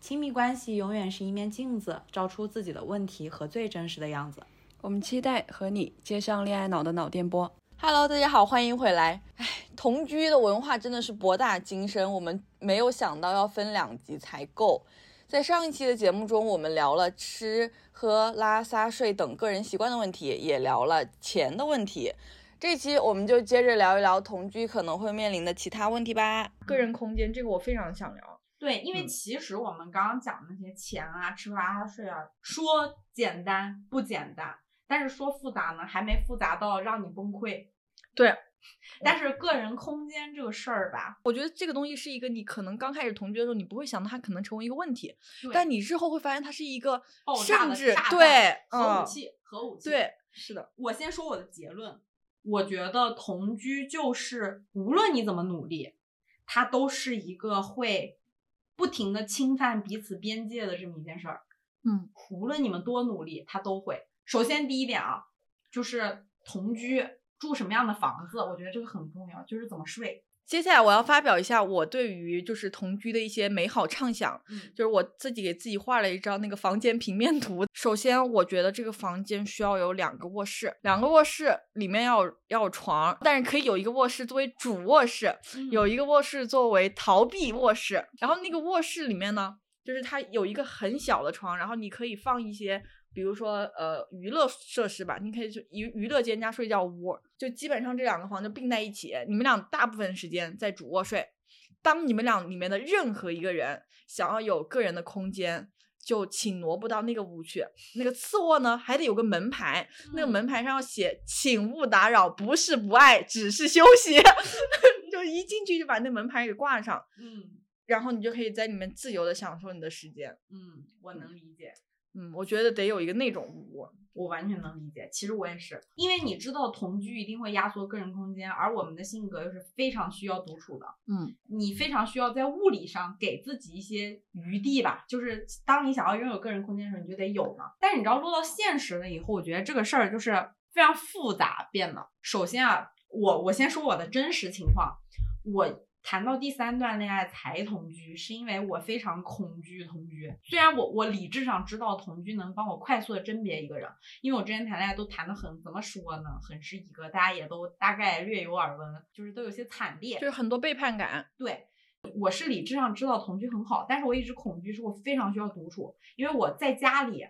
亲密关系永远是一面镜子，照出自己的问题和最真实的样子。我们期待和你接上恋爱脑的脑电波。Hello，大家好，欢迎回来。哎，同居的文化真的是博大精深，我们没有想到要分两集才够。在上一期的节目中，我们聊了吃喝拉撒睡等个人习惯的问题，也聊了钱的问题。这期我们就接着聊一聊同居可能会面临的其他问题吧。个人空间，这个我非常想聊。对，因为其实我们刚刚讲的那些钱啊、吃喝拉撒睡啊，说简单不简单，但是说复杂呢，还没复杂到让你崩溃。对，但是个人空间这个事儿吧，我觉得这个东西是一个你可能刚开始同居的时候，你不会想到它可能成为一个问题，但你日后会发现它是一个甚至对核武器，核武器。对，是的。我先说我的结论，我觉得同居就是无论你怎么努力，它都是一个会。不停的侵犯彼此边界的这么一件事儿，嗯，无论你们多努力，他都会。首先第一点啊，就是同居住什么样的房子，我觉得这个很重要，就是怎么睡。接下来我要发表一下我对于就是同居的一些美好畅想，嗯，就是我自己给自己画了一张那个房间平面图。首先，我觉得这个房间需要有两个卧室，两个卧室里面要要有床，但是可以有一个卧室作为主卧室，有一个卧室作为逃避卧室。然后那个卧室里面呢，就是它有一个很小的床，然后你可以放一些。比如说，呃，娱乐设施吧，你可以就娱娱乐间加睡觉屋，就基本上这两个房就并在一起。你们俩大部分时间在主卧睡。当你们俩里面的任何一个人想要有个人的空间，就请挪步到那个屋去。那个次卧呢，还得有个门牌，那个门牌上要写“请勿打扰”，不是不爱，只是休息。就一进去就把那门牌给挂上，嗯，然后你就可以在里面自由的享受你的时间。嗯，我能理解。嗯，我觉得得有一个那种屋，我完全能理解。其实我也是，因为你知道同居一定会压缩个人空间，而我们的性格又是非常需要独处的。嗯，你非常需要在物理上给自己一些余地吧，就是当你想要拥有个人空间的时候，你就得有嘛。但是你知道落到现实了以后，我觉得这个事儿就是非常复杂变的。首先啊，我我先说我的真实情况，我。谈到第三段恋爱才同居，是因为我非常恐惧同居。虽然我我理智上知道同居能帮我快速的甄别一个人，因为我之前谈恋爱都谈的很怎么说呢，很是一个，大家也都大概略有耳闻，就是都有些惨烈，就是很多背叛感。对，我是理智上知道同居很好，但是我一直恐惧，是我非常需要独处，因为我在家里，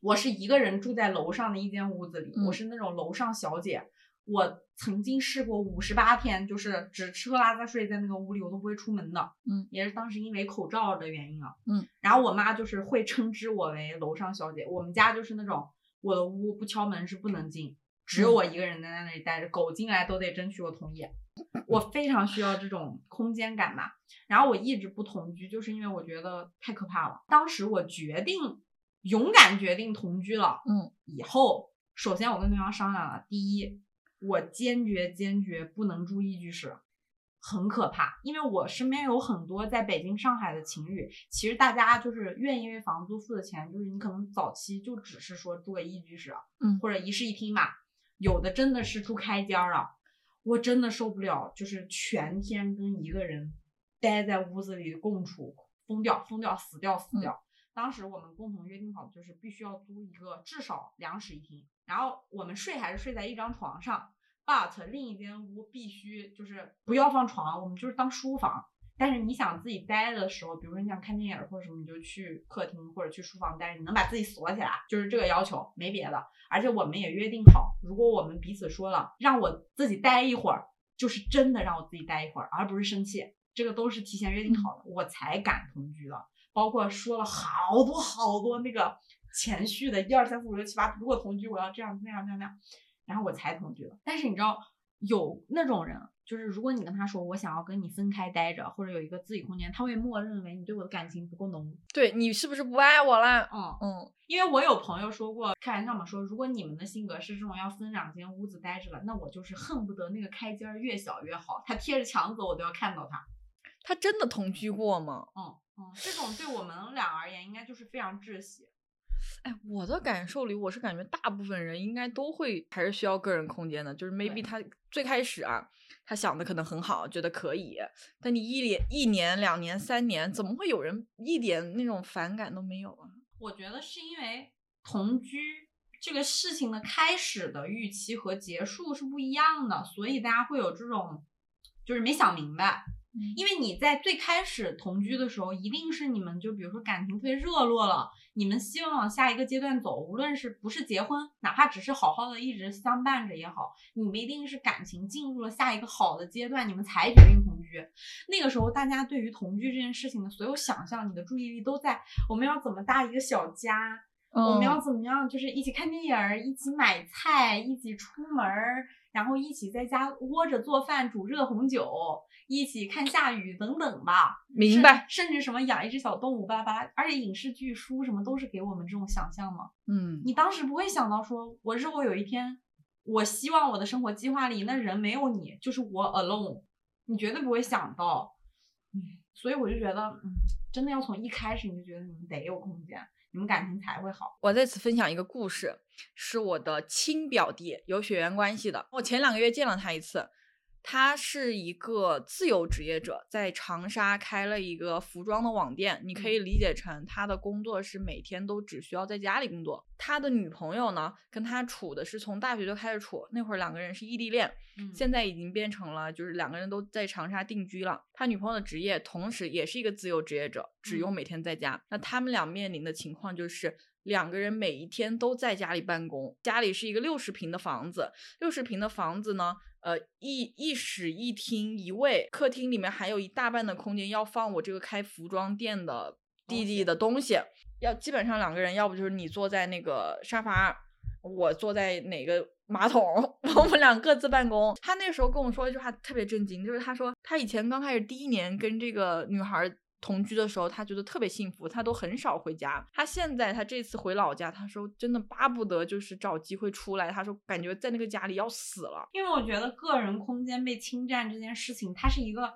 我是一个人住在楼上的一间屋子里，我是那种楼上小姐。我曾经试过五十八天，就是只吃喝拉撒睡在那个屋里，我都不会出门的。嗯，也是当时因为口罩的原因啊。嗯，然后我妈就是会称之我为楼上小姐。我们家就是那种我的屋不敲门是不能进，只有我一个人在那里待着，狗进来都得争取我同意。我非常需要这种空间感嘛。然后我一直不同居，就是因为我觉得太可怕了。当时我决定勇敢决定同居了。嗯，以后首先我跟对方商量了，第一。我坚决坚决不能住一居室，很可怕。因为我身边有很多在北京、上海的情侣，其实大家就是愿意为房租付的钱，就是你可能早期就只是说住个一居室，嗯，或者一室一厅嘛。有的真的是住开间儿啊，我真的受不了，就是全天跟一个人待在屋子里共处，疯掉，疯掉，死掉，死掉。当时我们共同约定好就是必须要租一个至少两室一厅。然后我们睡还是睡在一张床上，but 另一间屋必须就是不要放床，我们就是当书房。但是你想自己待的时候，比如说你想看电影或者什么，你就去客厅或者去书房待着，你能把自己锁起来，就是这个要求，没别的。而且我们也约定好，如果我们彼此说了让我自己待一会儿，就是真的让我自己待一会儿，而不是生气，这个都是提前约定好的，我才敢同居的。包括说了好多好多那个前序的，一二三四五六七八，如果同居我要这样那样那样那样，然后我才同居的。但是你知道有那种人。就是如果你跟他说我想要跟你分开待着，或者有一个自己空间，他会默认为你对我的感情不够浓。对你是不是不爱我了？嗯嗯，因为我有朋友说过，开玩笑嘛，说如果你们的性格是这种要分两间屋子待着了，那我就是恨不得那个开间越小越好，他贴着墙走我都要看到他。他真的同居过吗？嗯嗯，这种对我们俩而言应该就是非常窒息。哎，我的感受里，我是感觉大部分人应该都会还是需要个人空间的，就是 maybe 他最开始啊。他想的可能很好，觉得可以，但你一年、一年、两年、三年，怎么会有人一点那种反感都没有啊？我觉得是因为同居这个事情的开始的预期和结束是不一样的，所以大家会有这种就是没想明白。因为你在最开始同居的时候，一定是你们就比如说感情特别热络了，你们希望往下一个阶段走，无论是不是结婚，哪怕只是好好的一直相伴着也好，你们一定是感情进入了下一个好的阶段，你们才决定同居。那个时候，大家对于同居这件事情的所有想象，你的注意力都在我们要怎么搭一个小家，我们要怎么样，就是一起看电影，一起买菜，一起出门，然后一起在家窝着做饭，煮热红酒。一起看下雨等等吧，明白。甚至什么养一只小动物巴拉巴拉，而且影视剧、书什么都是给我们这种想象嘛。嗯，你当时不会想到说，我如果有一天，我希望我的生活计划里那人没有你，就是我 alone，你绝对不会想到。嗯，所以我就觉得，嗯，真的要从一开始你就觉得你们得有空间，你们感情才会好。我在此分享一个故事，是我的亲表弟，有血缘关系的。我前两个月见了他一次。他是一个自由职业者，在长沙开了一个服装的网店。你可以理解成他的工作是每天都只需要在家里工作。他的女朋友呢，跟他处的是从大学就开始处，那会儿两个人是异地恋，现在已经变成了就是两个人都在长沙定居了。他女朋友的职业同时也是一个自由职业者，只用每天在家。那他们俩面临的情况就是两个人每一天都在家里办公。家里是一个六十平的房子，六十平的房子呢。呃，一一室一厅一卫，客厅里面还有一大半的空间要放我这个开服装店的弟弟的东西。要基本上两个人，要不就是你坐在那个沙发，我坐在哪个马桶，我们俩各自办公。他那时候跟我说一句话特别震惊，就是他说他以前刚开始第一年跟这个女孩。同居的时候，他觉得特别幸福，他都很少回家。他现在他这次回老家，他说真的巴不得就是找机会出来。他说感觉在那个家里要死了，因为我觉得个人空间被侵占这件事情，它是一个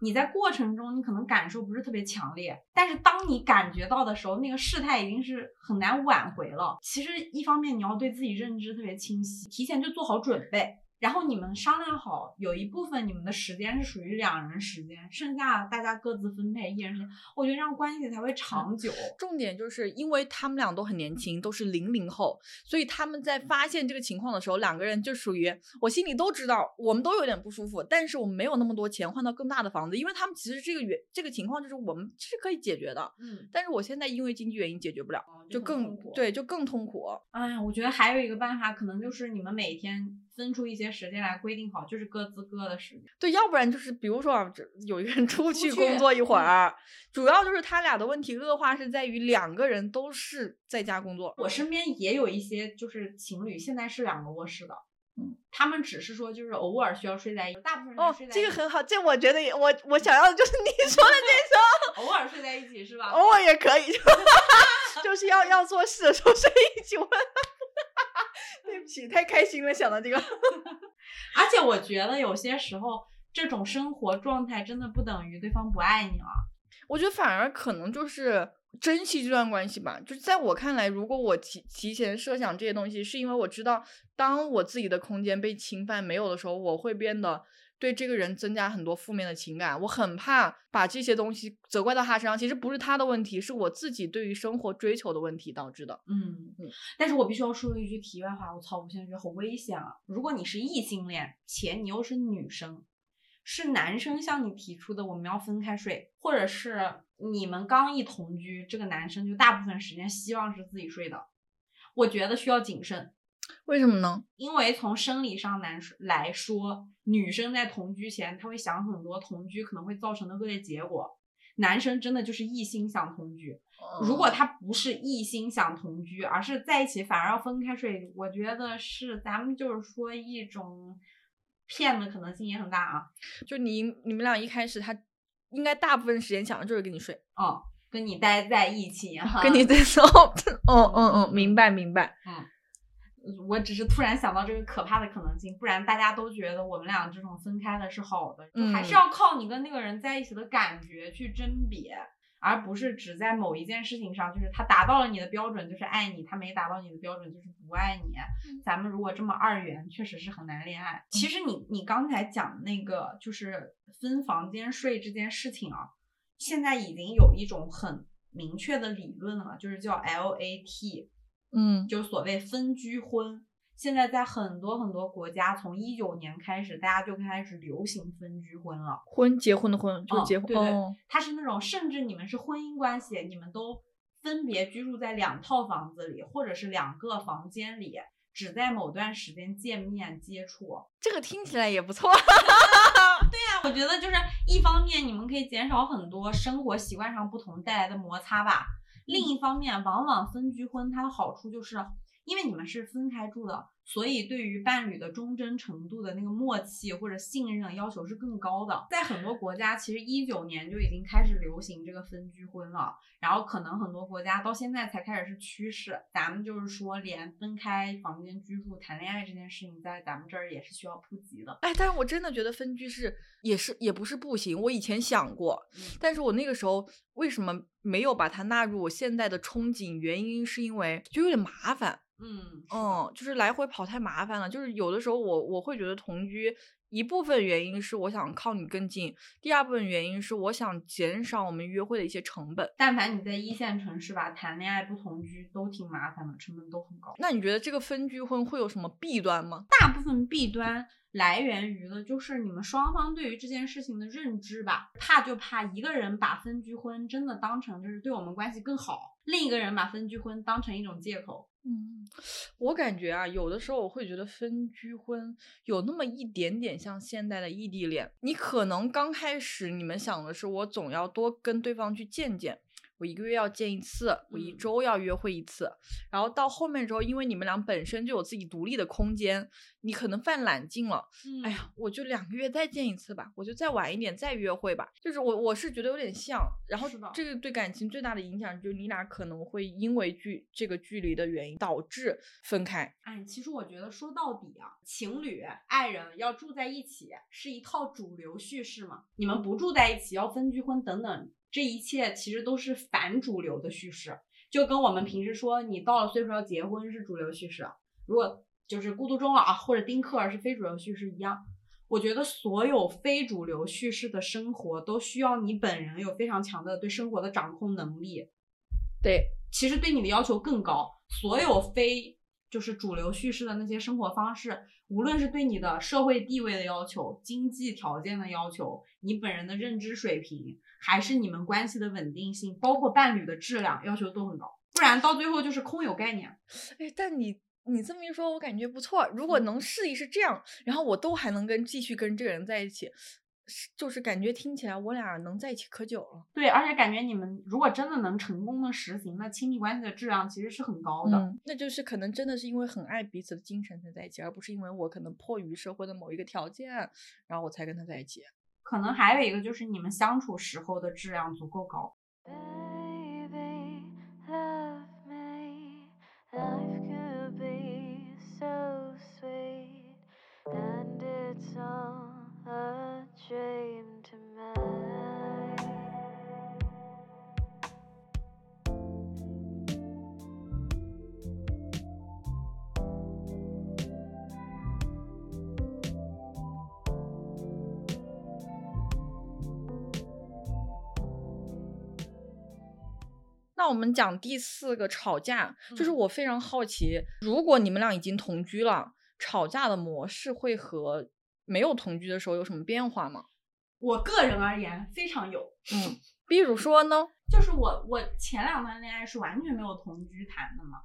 你在过程中你可能感受不是特别强烈，但是当你感觉到的时候，那个事态已经是很难挽回了。其实一方面你要对自己认知特别清晰，提前就做好准备。然后你们商量好，有一部分你们的时间是属于两人时间，剩下大家各自分配一人时间。我觉得这样关系才会长久。重点就是因为他们俩都很年轻，都是零零后，所以他们在发现这个情况的时候，两个人就属于我心里都知道，我们都有点不舒服，但是我们没有那么多钱换到更大的房子，因为他们其实这个原这个情况就是我们是可以解决的。嗯，但是我现在因为经济原因解决不了，就更对，就更痛苦。哎呀，我觉得还有一个办法，可能就是你们每天。分出一些时间来规定好，就是各自各的时间。对，要不然就是比如说啊，有一个人出去工作一会儿，主要就是他俩的问题恶化是在于两个人都是在家工作。我身边也有一些就是情侣，现在是两个卧室的，嗯，他们只是说就是偶尔需要睡在一起，大部分人睡在一起。哦，这个很好，这我觉得也我我想要的就是你说的这种，偶尔睡在一起是吧？偶尔也可以，就是要要做事的时候睡一起。我。对不起，太开心了，想到这个。而且我觉得有些时候，这种生活状态真的不等于对方不爱你了。我觉得反而可能就是珍惜这段关系吧。就是在我看来，如果我提提前设想这些东西，是因为我知道，当我自己的空间被侵犯没有的时候，我会变得。对这个人增加很多负面的情感，我很怕把这些东西责怪到他身上。其实不是他的问题，是我自己对于生活追求的问题导致的。嗯嗯。但是我必须要说一句题外话，我操，我现在觉得好危险啊！如果你是异性恋，且你又是女生，是男生向你提出的我们要分开睡，或者是你们刚一同居，这个男生就大部分时间希望是自己睡的，我觉得需要谨慎。为什么呢？因为从生理上男来说，女生在同居前，她会想很多同居可能会造成的恶劣结果。男生真的就是一心想同居，如果他不是一心想同居，而是在一起反而要分开睡，我觉得是咱们就是说一种骗的可能性也很大啊。就你你们俩一开始，他应该大部分时间想的就是跟你睡，哦，跟你待在一起，跟你在 哦，嗯嗯嗯，明白明白，嗯。我只是突然想到这个可怕的可能性，不然大家都觉得我们俩这种分开的是好的，就还是要靠你跟那个人在一起的感觉去甄别，而不是只在某一件事情上，就是他达到了你的标准就是爱你，他没达到你的标准就是不爱你。咱们如果这么二元，确实是很难恋爱。其实你你刚才讲那个就是分房间睡这件事情啊，现在已经有一种很明确的理论了，就是叫 LAT。嗯，就所谓分居婚，现在在很多很多国家，从一九年开始，大家就开始流行分居婚了。婚结婚的婚，就结婚。对对，它是那种，甚至你们是婚姻关系，你们都分别居住在两套房子里，或者是两个房间里，只在某段时间见面接触。这个听起来也不错。对呀，我觉得就是一方面，你们可以减少很多生活习惯上不同带来的摩擦吧。另一方面，往往分居婚它的好处就是，因为你们是分开住的，所以对于伴侣的忠贞程度的那个默契或者信任要求是更高的。在很多国家，其实一九年就已经开始流行这个分居婚了，然后可能很多国家到现在才开始是趋势。咱们就是说，连分开房间居住谈恋爱这件事情，在咱们这儿也是需要普及的。哎，但是我真的觉得分居是也是也不是不行。我以前想过，但是我那个时候为什么？没有把它纳入我现在的憧憬，原因是因为就有点麻烦，嗯嗯，就是来回跑太麻烦了。就是有的时候我我会觉得同居一部分原因是我想靠你更近，第二部分原因是我想减少我们约会的一些成本。但凡你在一线城市吧，谈恋爱不同居都挺麻烦的，成本都很高。那你觉得这个分居婚会有什么弊端吗？大部分弊端。来源于的就是你们双方对于这件事情的认知吧，怕就怕一个人把分居婚真的当成就是对我们关系更好，另一个人把分居婚当成一种借口。嗯，我感觉啊，有的时候我会觉得分居婚有那么一点点像现代的异地恋，你可能刚开始你们想的是我总要多跟对方去见见。我一个月要见一次，我一周要约会一次，然后到后面之后，因为你们俩本身就有自己独立的空间，你可能犯懒劲了。哎呀，我就两个月再见一次吧，我就再晚一点再约会吧。就是我我是觉得有点像，然后这个对感情最大的影响就是你俩可能会因为距这个距离的原因导致分开。哎，其实我觉得说到底啊，情侣爱人要住在一起是一套主流叙事嘛，你们不住在一起要分居婚等等。这一切其实都是反主流的叙事，就跟我们平时说你到了岁数要结婚是主流叙事，如果就是孤独终老啊或者丁克儿是非主流叙事一样。我觉得所有非主流叙事的生活都需要你本人有非常强的对生活的掌控能力。对，其实对你的要求更高。所有非就是主流叙事的那些生活方式，无论是对你的社会地位的要求、经济条件的要求、你本人的认知水平。还是你们关系的稳定性，包括伴侣的质量要求都很高，不然到最后就是空有概念。哎，但你你这么一说，我感觉不错。如果能试一试这样，然后我都还能跟继续跟这个人在一起，就是感觉听起来我俩能在一起可久了。对，而且感觉你们如果真的能成功的实行，那亲密关系的质量其实是很高的。嗯，那就是可能真的是因为很爱彼此的精神才在一起，而不是因为我可能迫于社会的某一个条件，然后我才跟他在一起。可能还有一个就是你们相处时候的质量足够高。那我们讲第四个吵架，就是我非常好奇，如果你们俩已经同居了，吵架的模式会和没有同居的时候有什么变化吗？我个人而言非常有。嗯，比如说呢？就是我我前两段恋爱是完全没有同居谈的嘛。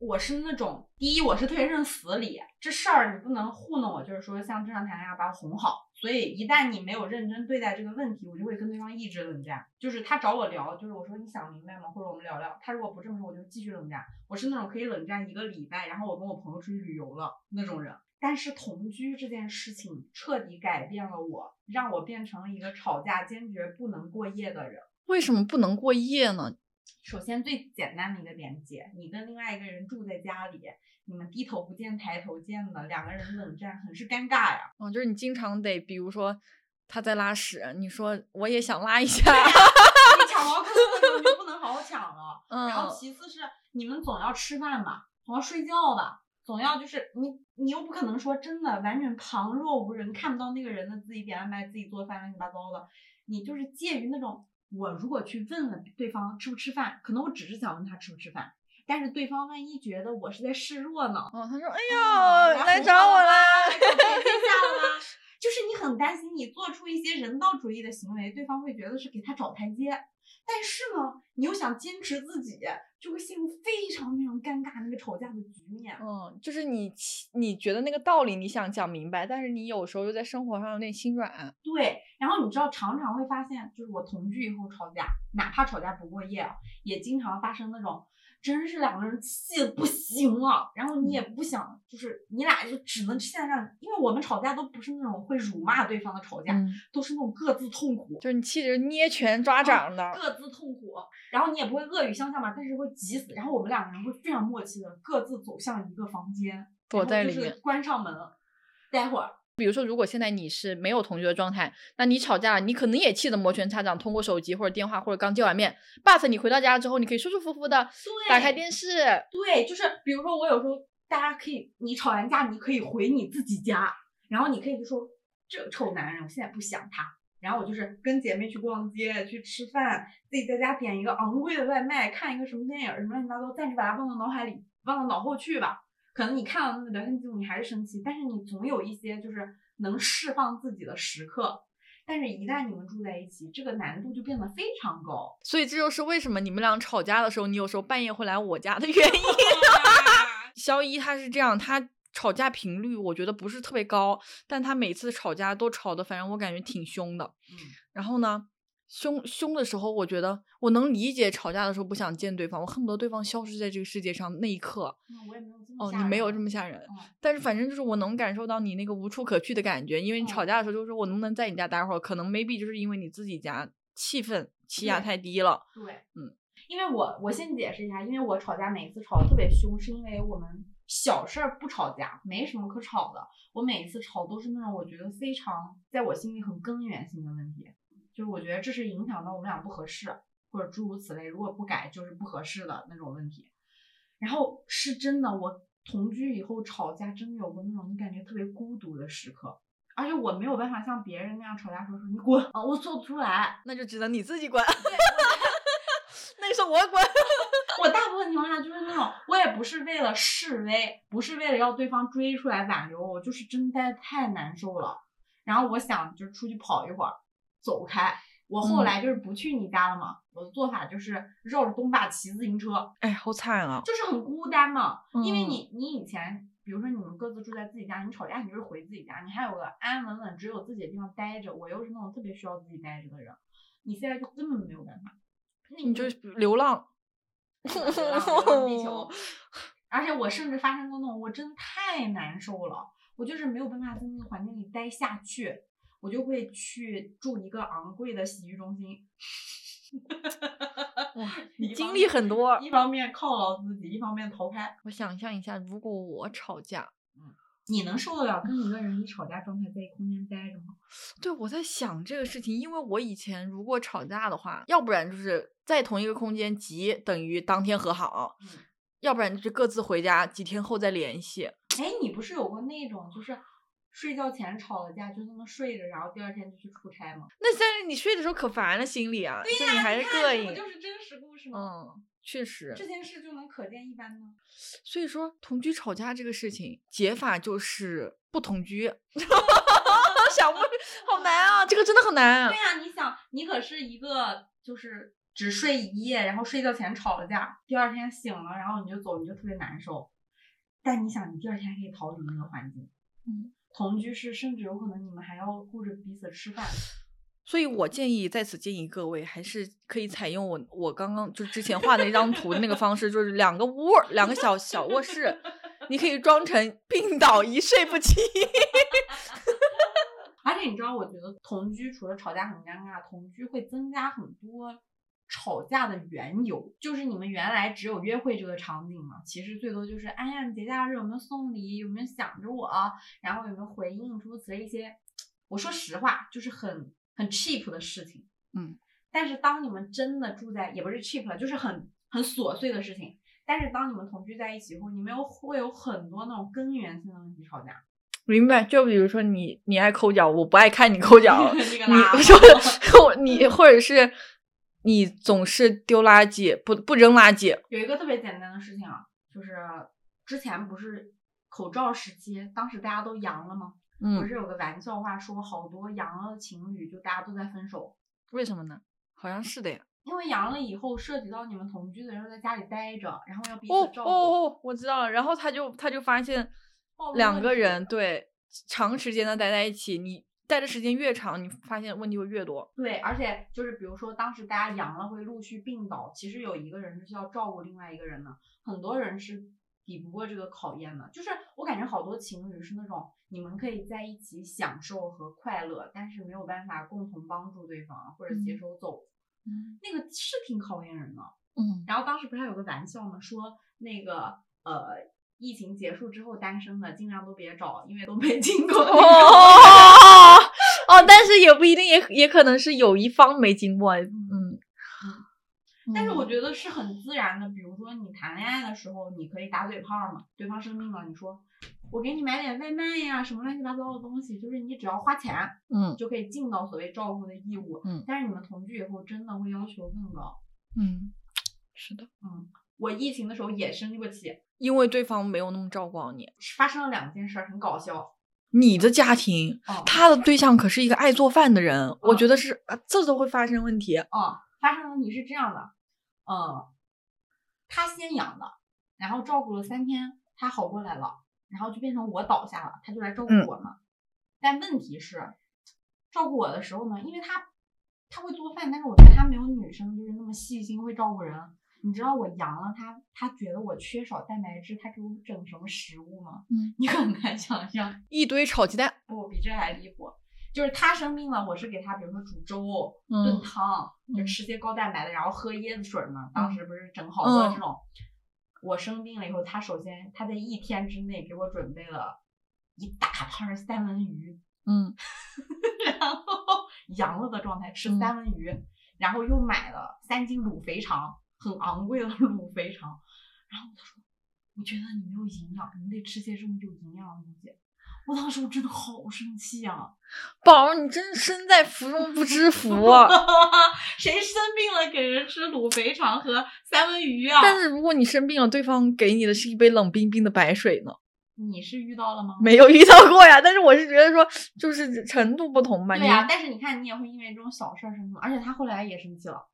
我是那种，第一，我是特别认死理，这事儿你不能糊弄我，就是说像正常谈恋爱把我哄好。所以一旦你没有认真对待这个问题，我就会跟对方一直冷战。就是他找我聊，就是我说你想明白吗？或者我们聊聊。他如果不这么说，我就继续冷战。我是那种可以冷战一个礼拜，然后我跟我朋友出去旅游了那种人。但是同居这件事情彻底改变了我，让我变成了一个吵架坚决不能过夜的人。为什么不能过夜呢？首先最简单的一个连接，你跟另外一个人住在家里，你们低头不见抬头见的，两个人冷战很是尴尬呀。嗯，就是你经常得，比如说他在拉屎，你说我也想拉一下，你抢 茅坑的时候就不能好好抢了。嗯，然后其次是你们总要吃饭吧，总要睡觉吧，总要就是你你又不可能说真的完全旁若无人，看不到那个人的自己点外卖、自己做饭乱七八糟的，你就是介于那种。我如果去问了对方吃不吃饭，可能我只是想问他吃不吃饭，但是对方万一觉得我是在示弱呢？哦，他说：“哎呦，来找我啦，来找台阶下了吗？”就是你很担心你做出一些人道主义的行为，对方会觉得是给他找台阶。但是呢，你又想坚持自己，就会陷入非常非常尴尬那个吵架的局面。嗯，就是你你觉得那个道理你想讲明白，但是你有时候又在生活上有点心软。对，然后你知道常常会发现，就是我同居以后吵架，哪怕吵架不过夜，也经常发生那种。真是两个人气的不行了，然后你也不想，就是你俩就只能现在让，因为我们吵架都不是那种会辱骂对方的吵架，都是那种各自痛苦，就是你气着捏拳抓掌的，各自痛苦，然后你也不会恶语相向嘛，但是会急死，然后我们两个人会非常默契的各自走向一个房间，躲在里面，关上门，待会儿。比如说，如果现在你是没有同居的状态，那你吵架了，你可能也气得摩拳擦掌，通过手机或者电话或者刚见完面。but 你回到家之后，你可以舒舒服服的打开电视。对，就是比如说我有时候大家可以，你吵完架，你可以回你自己家，然后你可以就说这个臭男人，我现在不想他。然后我就是跟姐妹去逛街、去吃饭，自己在家点一个昂贵的外卖，看一个什么电影什么乱七八糟，暂时把它忘到脑海里，忘到脑后去吧。可能你看到那个聊天记录，你还是生气，但是你总有一些就是能释放自己的时刻。但是，一旦你们住在一起，这个难度就变得非常高。所以，这就是为什么你们俩吵架的时候，你有时候半夜会来我家的原因。肖一他是这样，他吵架频率我觉得不是特别高，但他每次吵架都吵的，反正我感觉挺凶的。嗯，然后呢？凶凶的时候，我觉得我能理解吵架的时候不想见对方，我恨不得对方消失在这个世界上那一刻。我也没有这么哦，你没有这么吓人，但是反正就是我能感受到你那个无处可去的感觉，因为你吵架的时候就是说我能不能在你家待会儿，可能 maybe 就是因为你自己家气氛气压太低了。对，嗯，因为我我先解释一下，因为我吵架每次吵的特别凶，是因为我们小事儿不吵架，没什么可吵的。我每一次吵都是那种我觉得非常在我心里很根源性的问题。就是我觉得这是影响到我们俩不合适，或者诸如此类，如果不改就是不合适的那种问题。然后是真的，我同居以后吵架真的有过那种你感觉特别孤独的时刻，而且我没有办法像别人那样吵架说说你滚啊，我做不出来，那就只能你自己滚。对，那时候我滚。我大部分情况下就是那种，我也不是为了示威，不是为了要对方追出来挽留我，就是真待太难受了。然后我想就出去跑一会儿。走开！我后来就是不去你家了嘛。我的做法就是绕着东坝骑自行车。哎，好惨啊！就是很孤单嘛。因为你，你以前，比如说你们各自住在自己家，你吵架你就是回自己家，你还有个安安稳稳只有自己的地方待着。我又是那种特别需要自己待着的人，你现在就根本没有办法。你就流浪，流浪地球。而且我甚至发生过那种，我真的太难受了，我就是没有办法在那个环境里待下去。我就会去住一个昂贵的洗浴中心，哇，你经历很多，一方面犒劳自己，一方面逃开。我想象一下，如果我吵架，嗯，你能受得了跟一个人以吵架状态在一空间待着吗？对，我在想这个事情，因为我以前如果吵架的话，要不然就是在同一个空间即等于当天和好，嗯，要不然就是各自回家，几天后再联系。哎，你不是有过那种就是？睡觉前吵了架，就那么睡着，然后第二天就去出差嘛？那但是你睡的时候可烦了，心里啊，对呀，你还是膈应。不就是真实故事吗？嗯，确实。这件事就能可见一斑呢。所以说，同居吵架这个事情，解法就是不同居。想不，好难啊，这个真的很难对。呀、你想，你可是一个就是只睡一夜，然后睡觉前吵了架，第二天醒了，然后你就走，你就特别难受。但你想，你第二天可以逃离那个环境，嗯，同居是甚至有可能你们还要顾着彼此吃饭。所以我建议在此建议各位，还是可以采用我我刚刚就之前画的那张图的那个方式，就是两个屋，两个小小卧室，你可以装成病倒一睡不起。而且你知道，我觉得同居除了吵架很尴尬，同居会增加很多吵架的缘由。就是你们原来只有约会这个场景嘛，其实最多就是，哎呀，你节假日有没有送礼，有没有想着我，然后有没有回应，诸如此类一些。我说实话，就是很很 cheap 的事情。嗯。但是当你们真的住在，也不是 cheap 了，就是很很琐碎的事情。但是当你们同居在一起后，你们又会有很多那种根源性的问题吵架。明白？就比如说你你爱抠脚，我不爱看你抠脚，你拉说 我你或者是你总是丢垃圾，不不扔垃圾。有一个特别简单的事情啊，就是之前不是口罩时期，当时大家都阳了吗？不嗯，是有个玩笑话说，好多阳了的情侣就大家都在分手，为什么呢？好像是的呀。因为阳了以后涉及到你们同居的人在家里待着，然后要彼哦此照顾。哦哦，我知道了。然后他就他就发现两个人对长时间的待在一起，你待的时间越长，你发现问题会越多。对，而且就是比如说，当时大家阳了会陆续病倒，其实有一个人是需要照顾另外一个人的，很多人是抵不过这个考验的。就是我感觉好多情侣是那种你们可以在一起享受和快乐，但是没有办法共同帮助对方或者携嗯手走，嗯那个是挺考验人的。嗯然后当时不是还有个玩笑吗？说那个呃，疫情结束之后单身的尽量都别找，因为都没 经过那个。哦哦，但是也不一定，也也可能是有一方没经过。嗯但是我觉得是很自然的，比如说你谈恋爱的时候，你可以打嘴炮嘛，对方生病了，你说我给你买点外卖呀，什么乱七八糟的东西，就是你只要花钱嗯就可以尽到所谓照顾的义务。嗯但是你们同居以后，真的会要求更高。嗯，是的，嗯，我疫情的时候也生过气，因为对方没有那么照顾好你。发生了两件事儿，很搞笑。你的家庭，哦他的对象可是一个爱做饭的人，我嗯觉得是啊，这都会发生问题。嗯，发生的问题是这样的，嗯，他先养的，然后照顾了三天，他好过来了，然后就变成我倒下了，他就来照顾嗯我嘛。但问题是，照顾我的时候呢，因为他他会做饭，但是我觉得他没有女生就是那么细心会照顾人。你知道我阳了他，他觉得我缺少蛋白质，他给我整什么食物吗？嗯，你很难想象。一堆炒鸡蛋，不，比这还离谱。就是他生病了，我是给他，比如说煮粥、嗯炖汤，就嗯吃些高蛋白的，然后喝椰子水嘛。当时不是整好嗯多这种。我生病了以后，他首先他在一天之内给我准备了一大盘三文鱼，嗯 然后阳了的状态吃嗯三文鱼，然后又买了三斤卤肥肠，很昂贵的卤肥肠。然后他说：“我觉得你没有营养，你得吃些这么有营养的东西。”我当时我真的好生气啊！宝儿，你真是身在福中不知福。谁生病了给人吃卤肥肠和三文鱼啊？但是如果你生病了，对方给你的是一杯冷冰冰的白水呢？你是遇到了吗？没有遇到过呀，但是我是觉得说，就是程度不同吧。你对呀、但是你看，你也会因为这种小事儿生气，而且他后来也生气了，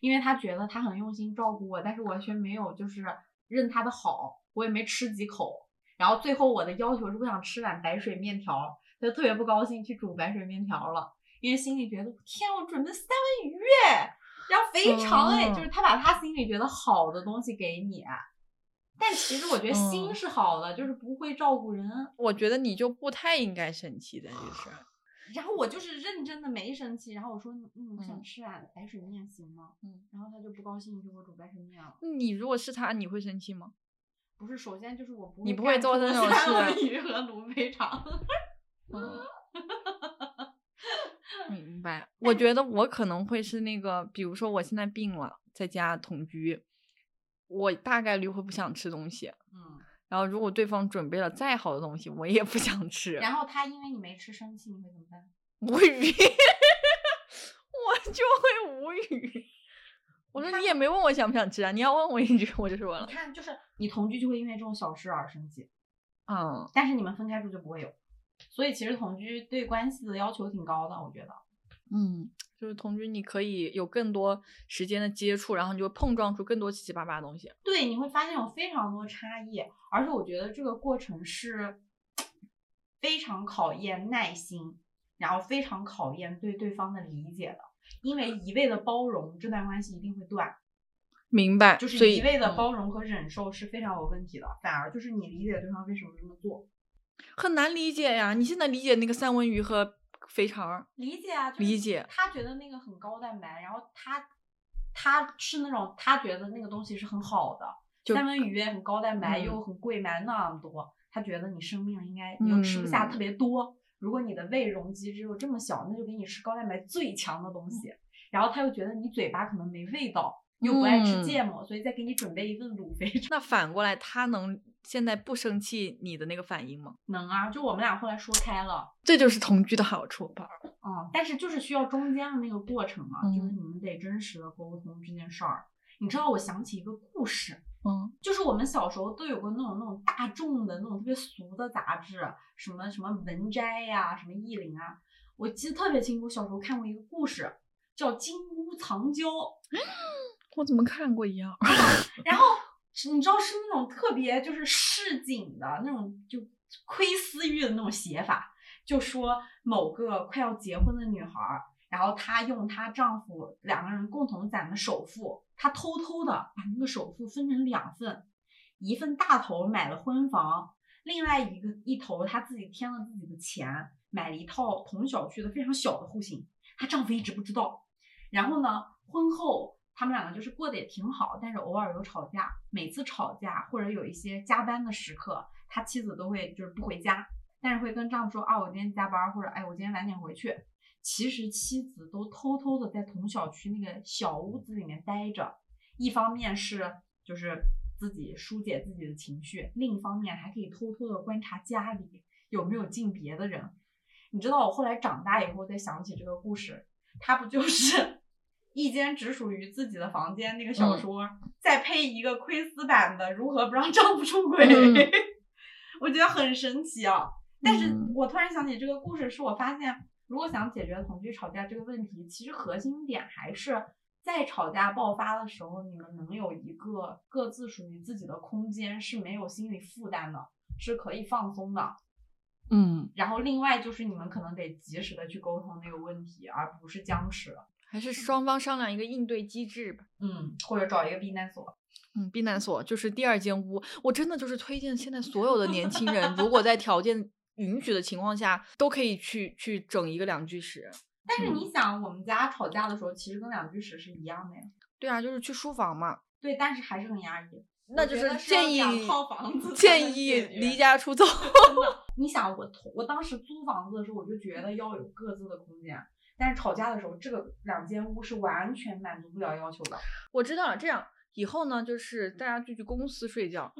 因为他觉得他很用心照顾我，但是我却没有就是认他的好，我也没吃几口。然后最后我的要求是我想吃碗白水面条，他就特别不高兴去煮白水面条了，因为心里觉得天，我准备三文鱼哎，然后肥肠哎，嗯就是他把他心里觉得好的东西给你。但其实我觉得心嗯是好的，就是不会照顾人。我觉得你就不太应该生气的，就是。然后我就是认真的没生气，然后我说嗯，我想嗯吃碗白水面行吗？嗯，然后他就不高兴，就给我煮白水面了。你如果是他，你会生气吗？不是，首先就是我不你不会做这种事文鱼和卤肥肠。嗯，明白。我觉得我可能会是那个，比如说我现在病了，在家同居，我大概率会不想吃东西。嗯，然后如果对方准备了再好的东西，我也不想吃。然后他因为你没吃生气，你会怎么办？无语，我就会无语。我说你也没问我想不想吃啊，你要问我一句我就说了你。看，就是你同居就会因为这种小事而生气，嗯，但是你们分开住就不会有。所以其实同居对关系的要求挺高的，我觉得。嗯，就是同居，你可以有更多时间的接触，然后你就会碰撞出更多七七八八的东西。对，你会发现有非常多差异，而且我觉得这个过程是非常考验耐心，然后非常考验对对方的理解的。因为一味的包容，这段关系一定会断。明白，就是一味的嗯包容和忍受是非常有问题的，反而就是你理解对方为什么这么做。很难理解呀。你现在理解那个三文鱼和肥肠儿，理解啊，就是理解他觉得那个很高蛋白，然后他他吃那种他觉得那个东西是很好的，三文鱼很高蛋白、嗯又很贵，买那么多，他觉得你生命应该你又吃不下嗯特别多。如果你的胃容积只有这么小，那就给你吃高蛋白最强的东西。然后他又觉得你嘴巴可能没味道，又不爱吃嗯芥末，所以再给你准备一份卤肥 肠。那反过来，他能现在不生气你的那个反应吗？能啊，就我们俩后来说开了，这就是同居的好处吧。嗯，但是就是需要中间的那个过程嘛，就是嗯你们得真实的沟通这件事儿。你知道，我想起一个故事，嗯就是我们小时候都有过那种那种大众的那种特别俗的杂志，什么什么文摘呀、什么意林啊，我记得特别清楚。小时候看过一个故事，叫《金屋藏娇》，我怎么看过一样？然后是你知道是那种特别就是市井的那种就窥私欲的那种写法，就说某个快要结婚的女孩，然后她用她丈夫两个人共同攒的首付，她偷偷的把那个首付分成两份，一份大头买了婚房，另外一个一头她自己添了自己的钱，买了一套同小区的非常小的户型，她丈夫一直不知道。然后呢，婚后他们两个就是过得也挺好，但是偶尔有吵架。每次吵架或者有一些加班的时刻，他妻子都会就是不回家，但是会跟丈夫说啊，我今天加班，或者哎，我今天晚点回去。其实妻子都偷偷的在同小区那个小屋子里面待着，一方面是就是自己疏解自己的情绪，另一方面还可以偷偷的观察家里有没有进别的人。你知道我后来长大以后再想起这个故事，它不就是一间只属于自己的房间那个小嗯说，再配一个窥私版的如何不让丈夫出轨，嗯 我觉得很神奇啊。但是嗯我突然想起这个故事，是我发现，如果想解决同居吵架这个问题，其实核心点还是在吵架爆发的时候，你们能有一个各自属于自己的空间，是没有心理负担的，是可以放松的。嗯，然后另外就是你们可能得及时的去沟通那个问题，而不是僵持。还是双方商量一个应对机制吧。嗯，或者找一个避难所。嗯，避难所就是第二间屋，我真的就是推荐现在所有的年轻人，如果在条件允许的情况下，都可以去去整一个两居室。但是你想，我们家吵架的时候，其实跟两居室是一样的呀。对啊，就是去书房嘛。对，但是还是很压抑。那就是建议两套房子 建议离家出走。你想我同我当时租房子的时候，我就觉得要有各自的空间，但是吵架的时候，这个两间屋是完全满足不了要求的。我知道了，这样以后呢，就是大家就去公司睡觉。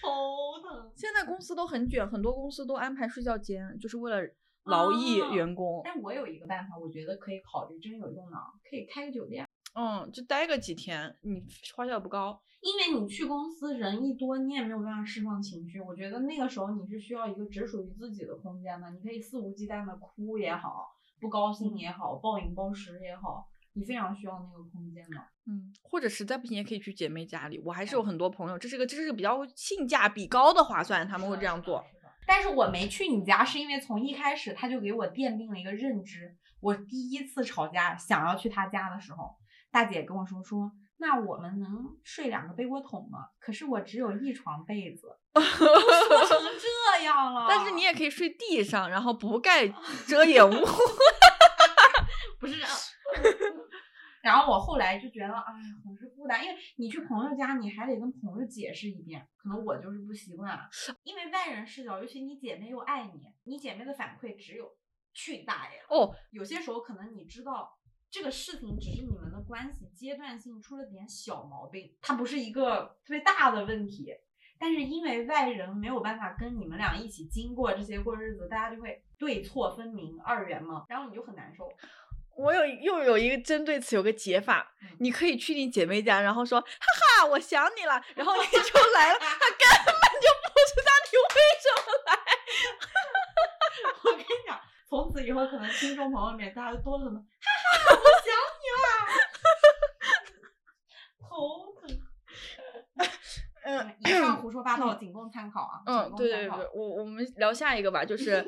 头疼。现在公司都很卷，很多公司都安排睡觉间，就是为了劳役啊员工。但我有一个办法，我觉得可以考虑，真有用呢，可以开个酒店。嗯，就待个几天，你花销也不高。因为你去公司人一多，你也没有办法释放情绪。我觉得那个时候你是需要一个只属于自己的空间的，你可以肆无忌惮的哭也好，不高兴也好，暴饮暴食也好，你非常需要那个空间的。嗯，或者实在不行也可以去姐妹家里。我还是有很多朋友，这是个这是个比较性价比高的划算，他们会这样做。但是我没去你家，是因为从一开始他就给我奠定了一个认知。我第一次吵架想要去他家的时候，大姐跟我说说，那我们能睡两个被窝桶吗？可是我只有一床被子，都说成这样了。但是你也可以睡地上，然后不盖遮掩物。不是这样。然后我后来就觉得，哎，很是孤单，因为你去朋友家，你还得跟朋友解释一遍，可能我就是不习惯，因为外人视角，尤其你姐妹又爱你，你姐妹的反馈只有去你大爷。哦，有些时候可能你知道这个事情只是你们的关系阶段性出了点小毛病，它不是一个特别大的问题。但是因为外人没有办法跟你们俩一起经过这些过日子，大家就会对错分明、二元嘛，然后你就很难受。我有又有一个针对此有个解法，嗯你可以去你姐妹家，然后说哈哈，我想你了，然后你就来了，她根本就不知道你为什么来。我跟你讲，从此以后可能听众朋友里面大家都多了很多，哈哈，我想你了，头疼。嗯以上胡说八道仅供参考啊。嗯，对对对，我我们聊下一个吧，就是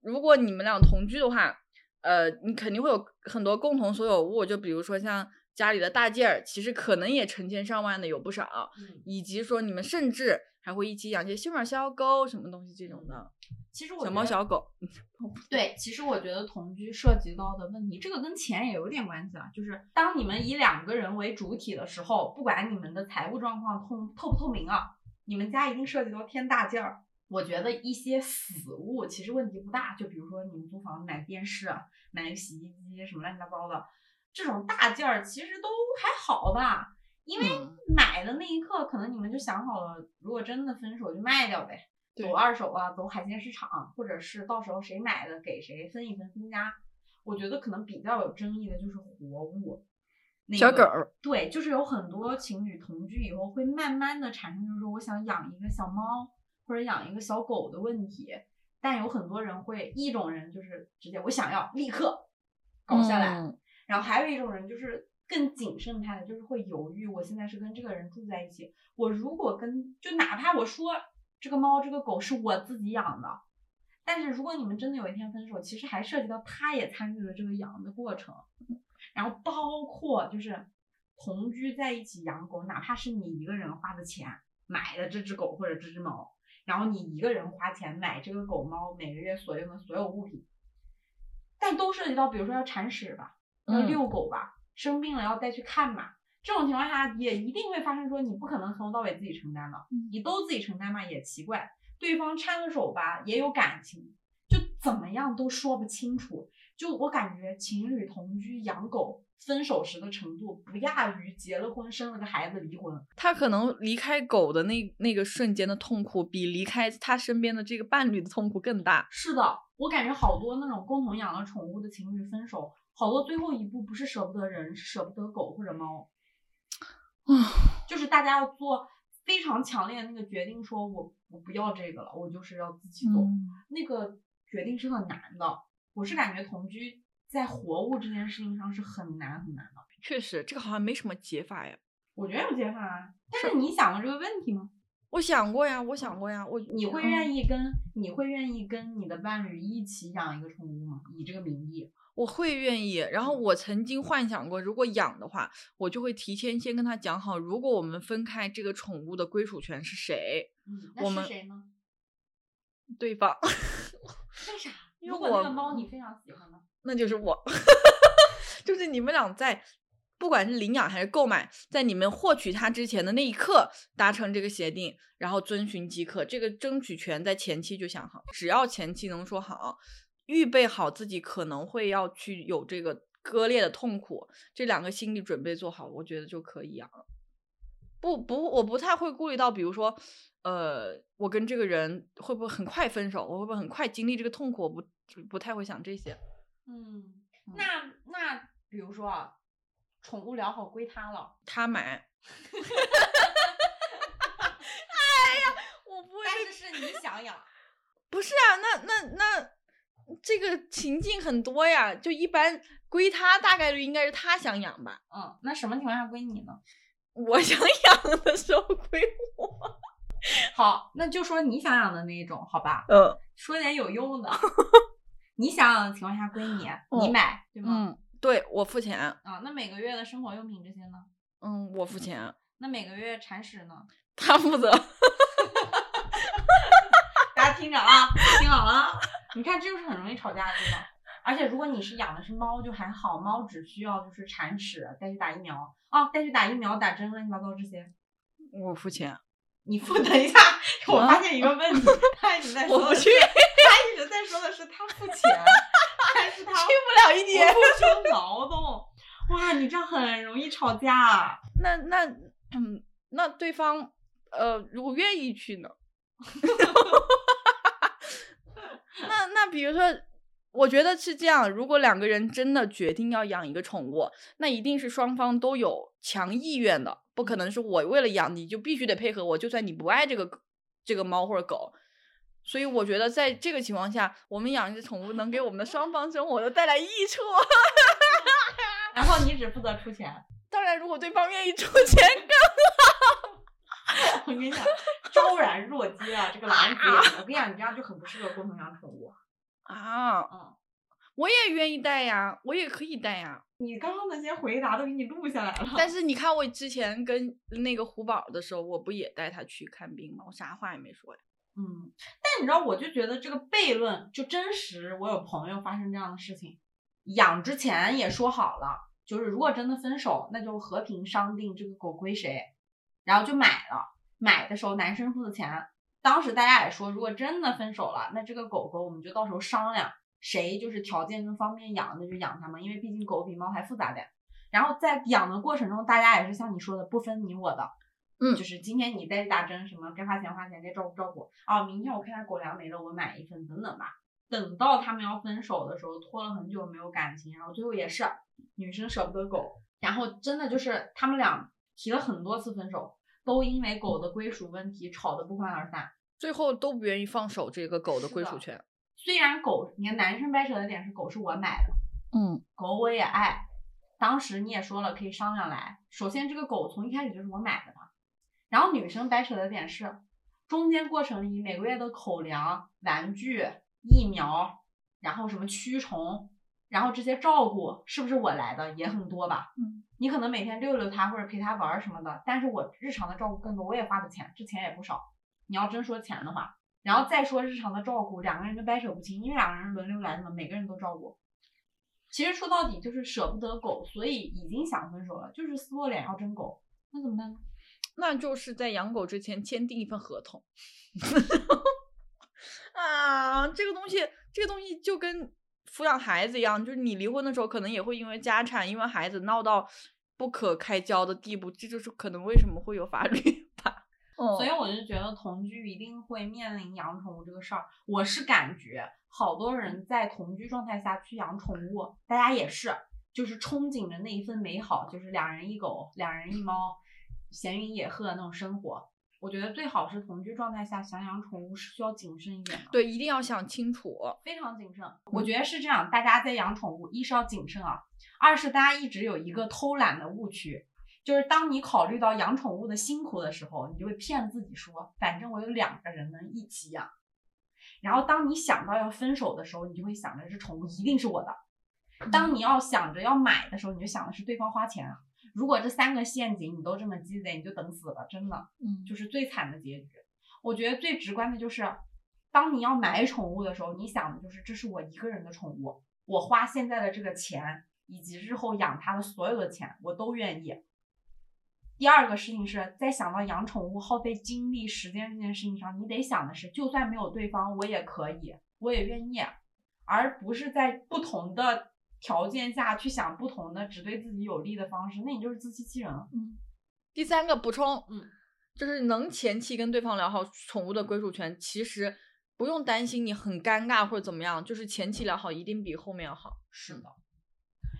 如果你们俩同居的话，呃，你肯定会有很多共同所有物，就比如说像家里的大件儿，其实可能也成千上万的有不少，嗯，以及说你们甚至还会一起养些秀鸟、小狗什么东西这种的，其实我小猫小狗。对，其实我觉得同居涉及到的问题，这个跟钱也有点关系啊。就是当你们以两个人为主体的时候，不管你们的财务状况透透不透明啊，你们家一定涉及到添大件儿。我觉得一些死物其实问题不大，就比如说你们租房子买电视啊、买个洗衣机什么乱七八糟的，这种大件儿其实都还好吧。因为嗯买的那一刻，可能你们就想好了，如果真的分手就卖掉呗。走二手啊，走海鲜市场，或者是到时候谁买的给谁分一分分家。我觉得可能比较有争议的就是活物，那个小狗儿对，就是有很多情侣同居以后会慢慢的产生，就是说我想养一个小猫或者养一个小狗的问题。但有很多人会，一种人就是直接我想要立刻搞下来，嗯然后还有一种人就是更谨慎派的，就是会犹豫。我现在是跟这个人住在一起，我如果跟就哪怕我说这个猫这个狗是我自己养的，但是如果你们真的有一天分手，其实还涉及到他也参与了这个养的过程，然后包括就是同居在一起养狗，哪怕是你一个人花的钱买的这只狗或者这只猫，然后你一个人花钱买这个狗猫每个月所用的所有物品，但都涉及到，比如说要铲屎吧，要嗯遛狗吧，生病了要再去看嘛。这种情况下，也一定会发生说你不可能从头到尾自己承担的，你都自己承担嘛也奇怪，对方掺个手吧也有感情，就怎么样都说不清楚。就我感觉情侣同居养狗分手时的程度不亚于结了婚生了个孩子离婚。他可能离开狗的那那个瞬间的痛苦，比离开他身边的这个伴侣的痛苦更大。是的，我感觉好多那种共同养了宠物的情侣分手，好多最后一步不是舍不得人，是舍不得狗或者猫。啊就是大家要做非常强烈的那个决定，说我我不要这个了，我就是要自己走。嗯那个决定是很难的。我是感觉同居在活物这件事情上是很难很难的。确实，这个好像没什么解法呀。我觉得有解法啊，但是你想过这个问题吗？我想过呀，我想过呀，我你会嗯愿意跟、你会愿意跟你的伴侣一起养一个宠物吗？以这个名义，我会愿意。然后我曾经幻想过，如果养的话，我就会提前先跟他讲好，如果我们分开，这个宠物的归属权是谁？嗯，我们谁呢？对方，为啥？因为如果那个猫你非常喜欢吗？那就是我，就是你们俩在。不管是领养还是购买，在你们获取它之前的那一刻达成这个协定，然后遵循即可。这个争取权在前期就想好，只要前期能说好，预备好自己可能会要去有这个割裂的痛苦，这两个心理准备做好，我觉得就可以养了。不不，我不太会顾虑到，比如说，呃，我跟这个人会不会很快分手，我会不会很快经历这个痛苦，我不不太会想这些。嗯，那那比如说啊，宠物聊好归他了，他买，哎呀我不会但是是你想养，不是啊，那那那这个情境很多呀，就一般归他，大概率应该是他想养吧。嗯，那什么情况下归你呢？我想养的时候归我。好，那就说你想养的那一种，好吧？嗯说点有用的。你想养的情况下归你，你买对吗？嗯，对我付钱。啊，那每个月的生活用品这些呢？嗯，我付钱，那每个月铲屎呢？他负责。听着啊，听好了啊，你看这就是很容易吵架的地方。而且如果你是养的是猫就还好，猫只需要就是铲屎、带去打疫苗啊，带去打疫苗、打针乱七八糟这些。我付钱，你付等一下，我发现一个问题，他一直在说的是 我不去，他一直在说的是他付钱，但是他去不了一不付出劳动。哇，你这样很容易吵架。那那嗯，那对方呃，如果愿意去呢？那那比如说，我觉得是这样，如果两个人真的决定要养一个宠物，那一定是双方都有强意愿的，不可能是我为了养你就必须得配合我，就算你不爱这个这个猫或者狗。所以我觉得在这个情况下，我们养一只宠物能给我们的双方生活都带来益处。然后你只负责出钱。当然，如果对方愿意出钱更好。我跟你讲，昭然若揭啊，这个蓝子眼，我跟你讲，你这样就很不适合共同养宠物。啊，嗯，我也愿意带呀，我也可以带呀。你刚刚那些回答都给你录下来了。但是你看，我之前跟那个胡宝的时候，我不也带他去看病吗？我啥话也没说呀。嗯，但你知道，我就觉得这个悖论就真实。我有朋友发生这样的事情，养之前也说好了，就是如果真的分手，那就和平商定这个狗归谁，然后就买了。买的时候男生付的钱。当时大家也说，如果真的分手了，那这个狗狗我们就到时候商量，谁就是条件更方便养，那就养它嘛，因为毕竟狗比猫还复杂点。然后在养的过程中，大家也是像你说的，不分你我的，嗯，就是今天你带打针什么，该花钱花钱，该照顾照顾。哦，明天我看它狗粮没了，我买一份，等等吧。等到他们要分手的时候，拖了很久没有感情，然后最后也是女生舍不得狗，然后真的就是他们俩提了很多次分手。都因为狗的归属问题吵得不欢而散，最后都不愿意放手这个狗的归属权。虽然狗，你看男生掰扯的点是狗是我买的，嗯，狗我也爱。当时你也说了可以商量来。首先这个狗从一开始就是我买的嘛。然后女生掰扯的点是，中间过程里每个月的口粮、玩具、疫苗，然后什么驱虫，然后这些照顾是不是我来的也很多吧？嗯。你可能每天遛遛它或者陪它玩什么的，但是我日常的照顾更多，我也花的钱，这钱也不少。你要真说钱的话，然后再说日常的照顾，两个人就掰扯不清，因为两个人轮流来的嘛，每个人都照顾。其实说到底就是舍不得狗，所以已经想分手了，就是撕破脸要争狗，那怎么办呢？那就是在养狗之前签订一份合同。啊，这个东西，这个东西就跟。抚养孩子一样，就是你离婚的时候，可能也会因为家产、因为孩子闹到不可开交的地步，这就是可能为什么会有法律 吧。所以我就觉得同居一定会面临养宠物这个事儿。我是感觉好多人在同居状态下去养宠物，大家也是，就是憧憬着那一份美好，就是两人一狗、两人一猫，闲云野鹤那种生活。我觉得最好是同居状态下想养宠物是需要谨慎一点的，对，一定要想清楚，非常谨慎。我觉得是这样，大家在养宠物，一是要谨慎啊，二是大家一直有一个偷懒的误区，就是当你考虑到养宠物的辛苦的时候，你就会骗自己说，反正我有两个人能一起养。然后当你想到要分手的时候，你就会想着这宠物一定是我的。当你要想着要买的时候，你就想的是对方花钱。如果这三个陷阱你都这么鸡贼，你就等死了，真的，嗯，就是最惨的结局。我觉得最直观的就是，当你要买宠物的时候，你想的就是这是我一个人的宠物，我花现在的这个钱，以及日后养它的所有的钱，我都愿意。第二个事情是在想到养宠物耗费精力、时间这件事情上，你得想的是，就算没有对方，我也可以，我也愿意，而不是在不同的。条件下去想不同的只对自己有利的方式，那你就是自欺欺人了。嗯，第三个补充，嗯，就是能前期跟对方聊好宠物的归属权，其实不用担心你很尴尬或者怎么样，就是前期聊好一定比后面要好。是的，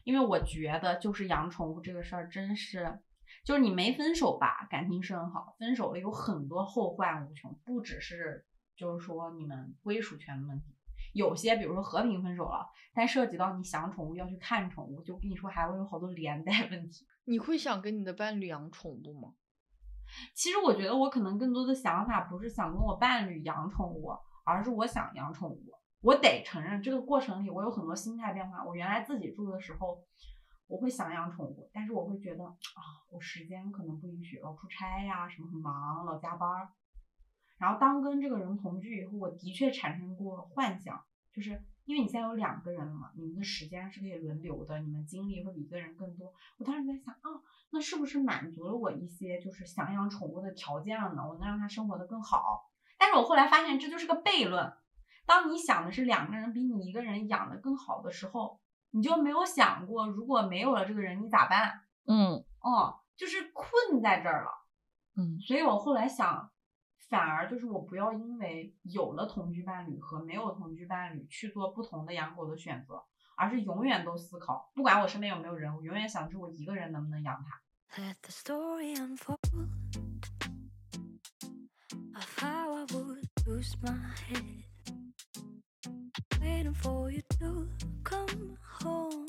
因为我觉得就是养宠物这个事儿，真是就是你没分手吧，感情是很好；分手了有很多后患无穷，不只是就是说你们归属权的问题。有些，比如说和平分手了，但涉及到你想宠物要去看宠物，就跟你说还会有好多连带问题。你会想跟你的伴侣养宠物吗？其实我觉得我可能更多的想法不是想跟我伴侣养宠物，而是我想养宠物。我得承认这个过程里我有很多心态变化。我原来自己住的时候，我会想养宠物，但是我会觉得啊，我时间可能不允许，老出差呀，什么很忙，老加班。然后当跟这个人同居以后，我的确产生过幻想，就是因为你现在有两个人了嘛，你们的时间是可以轮流的，你们精力会比一个人更多。我当时在想，啊，那是不是满足了我一些就是想养宠物的条件了呢？我能让它生活的更好。但是我后来发现这就是个悖论。当你想的是两个人比你一个人养的更好的时候，你就没有想过如果没有了这个人你咋办？嗯，哦，就是困在这儿了。嗯，所以我后来想。反而就是我不要因为有了同居伴侣和没有同居伴侣去做不同的养狗的选择，而是永远都思考，不管我身边有没有人，我永远想着我一个人能不能养它。Let the story unfold of how I would lose my head. Waiting for you to come home.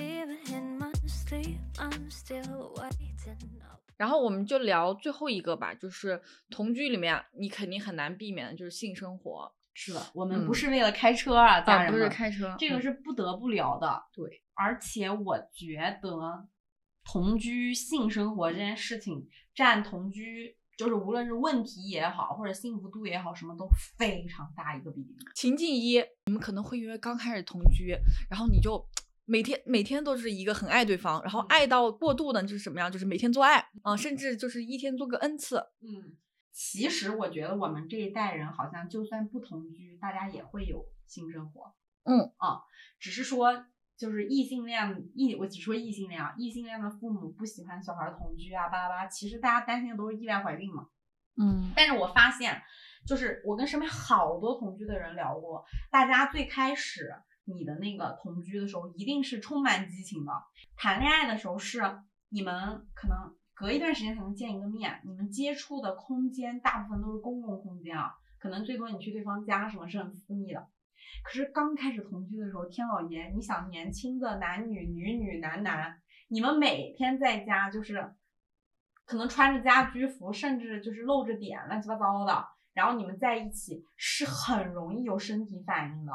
Even in my sleep, I'm still waiting. 然后我们就聊最后一个吧，就是同居里面你肯定很难避免的就是性生活是的，我们嗯不是为了开车啊，家啊，不是开车，嗯这个是不得不聊的。对，而且我觉得同居性生活这件事情占同居，就是无论是问题也好，或者幸福度也好，什么都非常大一个比例。情境一，你们可能会因为刚开始同居，然后你就每天每天都是一个很爱对方，然后嗯爱到过度的就是什么样？就是每天做爱啊、甚至就是一天做个 n 次。嗯，其实我觉得我们这一代人好像就算不同居，大家也会有性生活。嗯啊，只是说就是异性恋异，我只说异性恋啊，异性恋的父母不喜欢小孩同居啊，巴拉巴拉。其实大家担心的都是意外怀孕嘛。嗯但是我发现，就是我跟身边好多同居的人聊过，大家最开始你的那个同居的时候，一定是充满激情的。谈恋爱的时候是你们可能隔一段时间才能见一个面，你们接触的空间大部分都是公共空间啊，可能最多你去对方家什么是很私密的。可是刚开始同居的时候，天老爷，你想年轻的男女、女女、男男，你们每天在家就是可能穿着家居服，甚至就是露着点，乱七八糟的。然后你们在一起是很容易有身体反应的，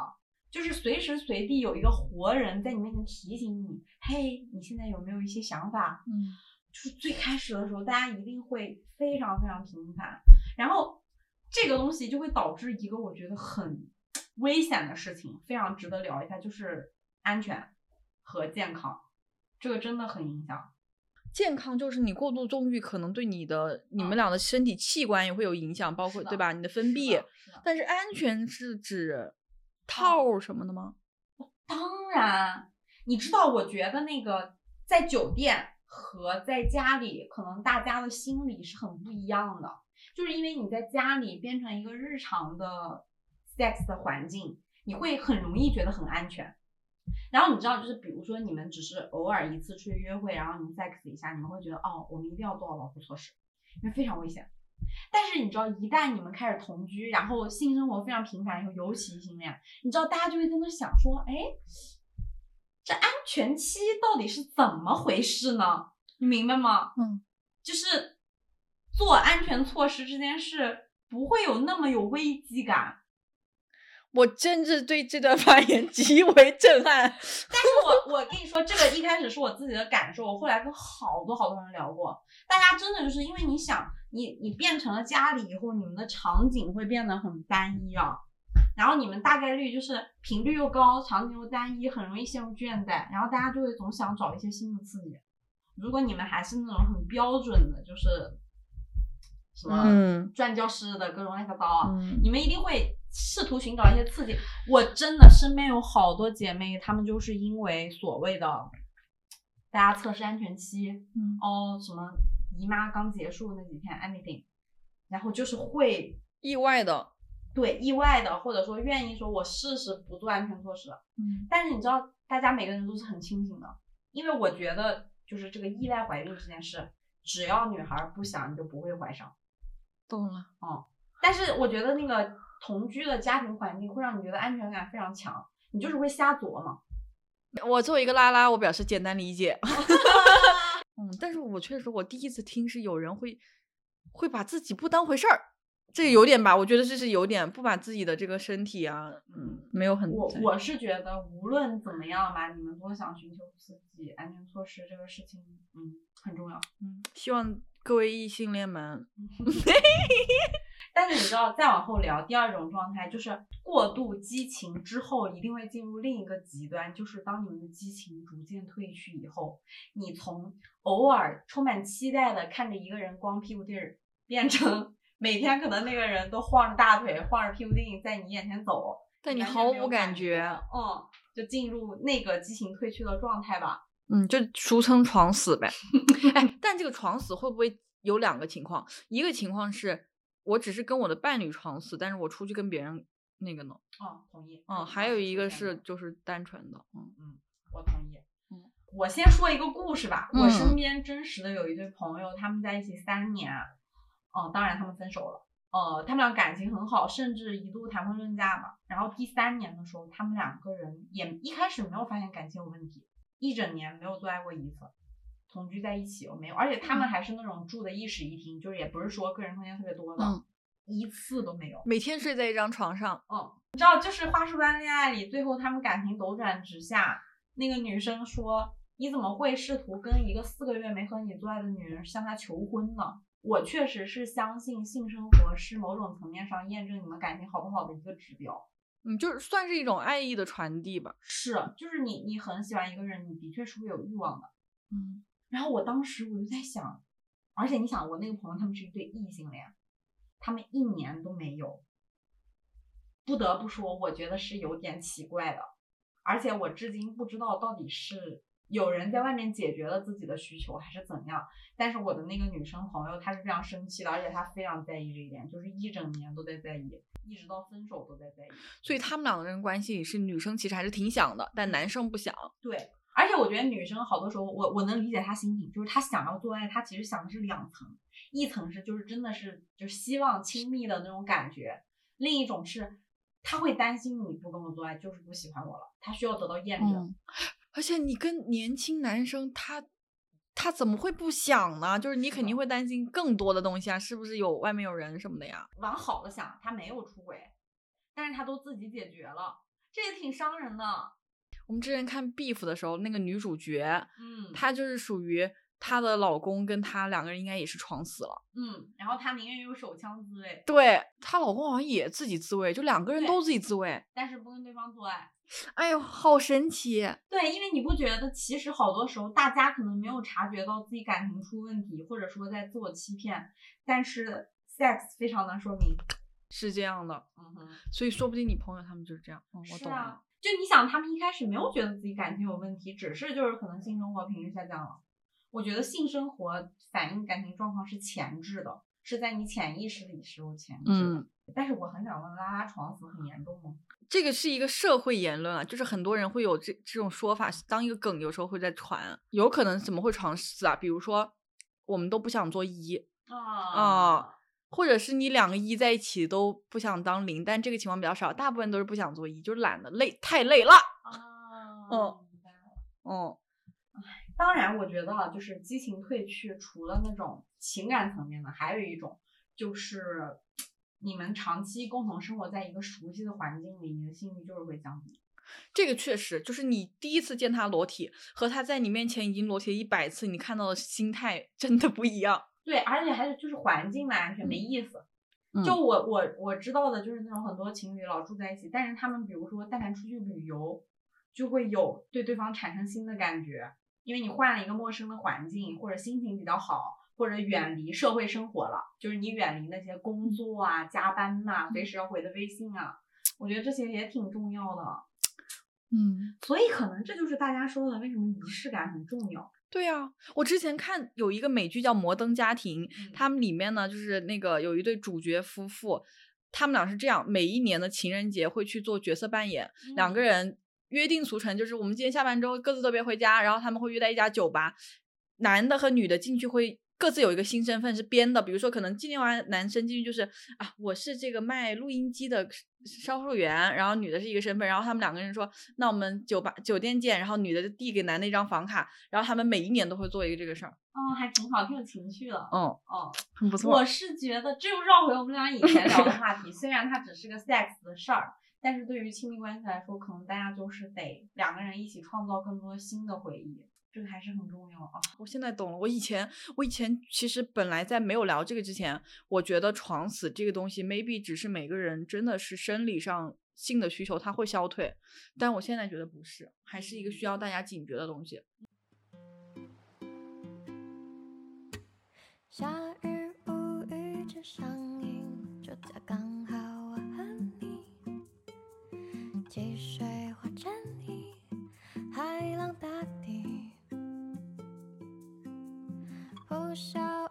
就是随时随地有一个活人在你面前提醒你，嘿，你现在有没有一些想法？嗯，就是最开始的时候，大家一定会非常非常频繁，然后这个东西就会导致一个我觉得很危险的事情，非常值得聊一下，就是安全和健康，这个真的很影响。健康就是你过度纵欲可能对你的你们嗯俩的身体器官也会有影响，包括对吧？你的分泌但是安全是指套儿什么的吗？当然，你知道，我觉得那个在酒店和在家里，可能大家的心理是很不一样的，就是因为你在家里变成一个日常的 sex 的环境，你会很容易觉得很安全。然后你知道，就是比如说你们只是偶尔一次出去约会，然后你们 sex 一下，你们会觉得哦，我们一定要做好保护措施，因为非常危险。但是你知道，一旦你们开始同居，然后性生活非常频繁以后，尤其异性恋，你知道大家就会在那想说，哎，这安全期到底是怎么回事呢？你明白吗？嗯，就是做安全措施这件事不会有那么有危机感。我真是对这段发言极为震撼。但是我我跟你说，这个一开始是我自己的感受，我后来跟好多好多人聊过，大家真的就是因为你想，你你变成了家里以后，你们的场景会变得很单一啊，然后你们大概率就是频率又高，场景又单一，很容易陷入倦怠，然后大家就会总想找一些新的刺激。如果你们还是那种很标准的，就是什么转教室的各种乱七八糟啊，嗯你们一定会试图寻找一些刺激。我真的身边有好多姐妹，她们就是因为所谓的大家测试安全期，嗯哦，什么姨妈刚结束那几天，anything，然后就是会意外的，对意外的，或者说愿意说我试试不做安全措施。嗯但是你知道，大家每个人都是很清醒的，因为我觉得就是这个意外怀孕这件事，只要女孩不想，你就不会怀上。懂了。哦但是我觉得那个同居的家庭环境会让你觉得安全感非常强，你就是会瞎琢磨。我作为一个拉拉，我表示简单理解。嗯，但是我确实，我第一次听是有人会会把自己不当回事儿，这有点吧？我觉得这是有点不把自己的这个身体啊，嗯，没有很我我是觉得无论怎么样吧，你们都想寻求自己、安全措施这个事情，嗯，很重要。嗯希望各位异性恋们，但是你知道，再往后聊，第二种状态就是过度激情之后，一定会进入另一个极端，就是当你们的激情逐渐褪去以后，你从偶尔充满期待的看着一个人光屁股地儿，变成 每天可能那个人都晃着大腿、晃着屁股腚在你眼前走，但你毫无感感觉，嗯，就进入那个激情褪去的状态吧。嗯，就俗称床死呗。哎，但这个床死会不会有两个情况？一个情况是我只是跟我的伴侣床死，但是我出去跟别人那个呢。哦，同意。嗯，还有一个是就是单纯的，嗯嗯，我同意。嗯，我先说一个故事吧。我嗯身边真实的有一对朋友，他们在一起三年，哦、当然他们分手了。呃，他们俩感情很好，甚至一度谈婚论嫁嘛。然后第三年的时候，他们两个人也一开始没有发现感情有问题，一整年没有做爱过一次，同居在一起我没有，而且他们还是那种住的一室一厅，就是也不是说个人空间特别多的，嗯一次都没有。每天睡在一张床上，嗯，你知道，就是花束般恋爱里，最后他们感情斗转直下。那个女生说：“你怎么会试图跟一个四个月没和你做爱的女人向她求婚呢？”我确实是相信性生活是某种层面上验证你们感情好不好的一个指标。嗯，就是算是一种爱意的传递吧。是，就是你你很喜欢一个人，你的确是会有欲望的。嗯，然后我当时我就在想，而且你想，我那个朋友他们是一对异性恋，他们一年都没有。不得不说，我觉得是有点奇怪的，而且我至今不知道到底是有人在外面解决了自己的需求，还是怎样。但是我的那个女生朋友她是非常生气的，而且她非常在意这一点，就是一整年都在在意，一直到分手都在在意。所以他们两个人关系是女生其实还是挺想的，但男生不想。对，而且我觉得女生好多时候，我我能理解她心情，就是她想要做爱，她其实想的是两层，一层是就是真的是就是希望亲密的那种感觉，另一种是她会担心你不跟我做爱就是不喜欢我了，她需要得到验证。嗯，而且你跟年轻男生他。他怎么会不想呢？就是你肯定会担心更多的东西啊，是不是有外面有人什么的呀？往好了想，他没有出轨，但是他都自己解决了，这也挺伤人的。我们之前看《Beef》的时候，那个女主角，嗯，她就是属于她的老公跟她两个人应该也是床死了。嗯，然后她宁愿用手枪自卫，对她老公好像也自己自卫，就两个人都自己自卫。但是不跟对方做爱。哎呦，好神奇！对，因为你不觉得其实好多时候大家可能没有察觉到自己感情出问题，或者说在自我欺骗，但是 sex 非常能说明。是这样的，嗯哼，所以说不定你朋友他们就是这样。嗯，我懂了。是啊，就你想，他们一开始没有觉得自己感情有问题，只是就是可能性生活频率下降了。我觉得性生活反映感情状况是前置的，是在你潜意识里是有前置的。嗯，但是我很想问，拉拉床死很严重吗？这个是一个社会言论啊，就是很多人会有这这种说法，当一个梗，有时候会在传，有可能怎么会床死啊？比如说，我们都不想做一啊啊，或者是你两个一在一起都不想当零，但这个情况比较少，大部分都是不想做一，就是懒得累，太累了。哦，嗯。嗯，当然，我觉得啊，就是激情褪去，除了那种情感层面的，还有一种就是你们长期共同生活在一个熟悉的环境里，你的性欲就是会降低。这个确实就是你第一次见他裸体，和他在你面前已经裸体了一百次，你看到的心态真的不一样。对，而且还是就是环境的安全没意思。嗯就我我我知道的就是那种很多情侣老住在一起，但是他们比如说但凡出去旅游，就会有对对方产生新的感觉，因为你换了一个陌生的环境，或者心情比较好，或者远离社会生活了，就是你远离那些工作啊、加班呐、随时要回的微信啊，我觉得这些也挺重要的。嗯，所以可能这就是大家说的为什么仪式感很重要。对呀、我之前看有一个美剧叫《摩登家庭》，嗯他们里面呢就是那个有一对主角夫妇，他们俩是这样，每一年的情人节会去做角色扮演，两个嗯人约定俗成，就是我们今天下班之后各自都别回家，然后他们会约在一家酒吧，男的和女的进去会。各自有一个新身份是编的，比如说可能今天晚男生进去就是啊，我是这个卖录音机的销售员，然后女的是一个身份，然后他们两个人说，那我们酒吧酒店见，然后女的就递给男的一张房卡，然后他们每一年都会做一个这个事儿，哦，还挺好，挺有情趣的。嗯，哦，很不错。我是觉得，这又绕回我们俩以前聊的话题。虽然它只是个 sex 的事儿，但是对于亲密关系来说，可能大家就是得两个人一起创造更多新的回忆，这个还是很重要啊。我现在懂了。我以前，我以前其实本来在没有聊这个之前，我觉得床死这个东西，maybe 只是每个人真的是生理上性的需求，它会消退。但我现在觉得不是，还是一个需要大家警觉的东西。夏日无语正上映，shout.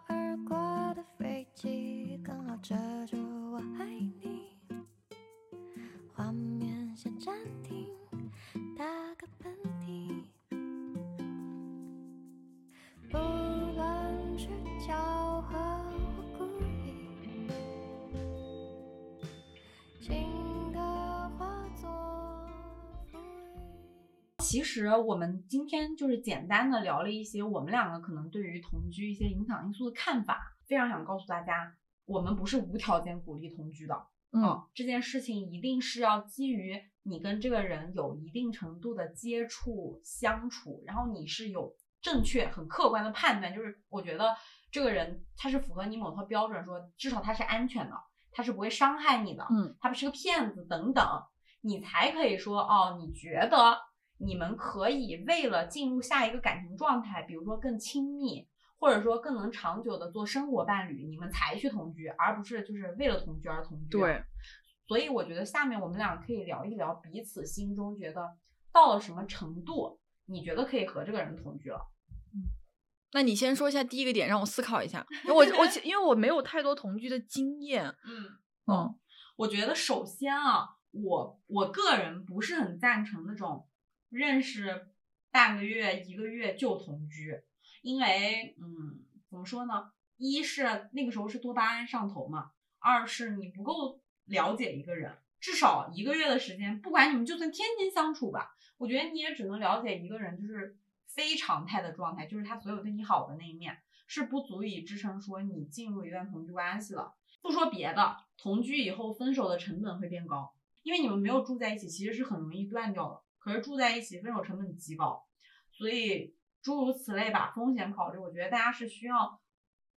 我们今天就是简单的聊了一些我们两个可能对于同居一些影响因素的看法，非常想告诉大家，我们不是无条件鼓励同居的。嗯，这件事情一定是要基于你跟这个人有一定程度的接触相处，然后你是有正确、很客观的判断，就是我觉得这个人他是符合你某套标准，说至少他是安全的，他是不会伤害你的，嗯，他不是个骗子等等，你才可以说哦，你觉得你们可以为了进入下一个感情状态，比如说更亲密。或者说更能长久的做生活伴侣，你们才去同居，而不是就是为了同居而同居。对，所以我觉得下面我们俩可以聊一聊彼此心中觉得到了什么程度，你觉得可以和这个人同居了。嗯那你先说一下第一个点，让我思考一下。我我因为我没有太多同居的经验。嗯嗯，我觉得首先啊，我我个人不是很赞成那种认识半个月、一个月就同居，因为嗯，怎么说呢？一是那个时候是多巴胺上头嘛，二是你不够了解一个人，至少一个月的时间，不管你们就算天天相处吧，我觉得你也只能了解一个人，就是非常态的状态，就是他所有对你好的那一面，是不足以支撑说你进入一段同居关系了。不说别的，同居以后分手的成本会变高，因为你们没有住在一起，其实是很容易断掉的。可是住在一起，分手成本极高，所以诸如此类吧，风险考虑，我觉得大家是需要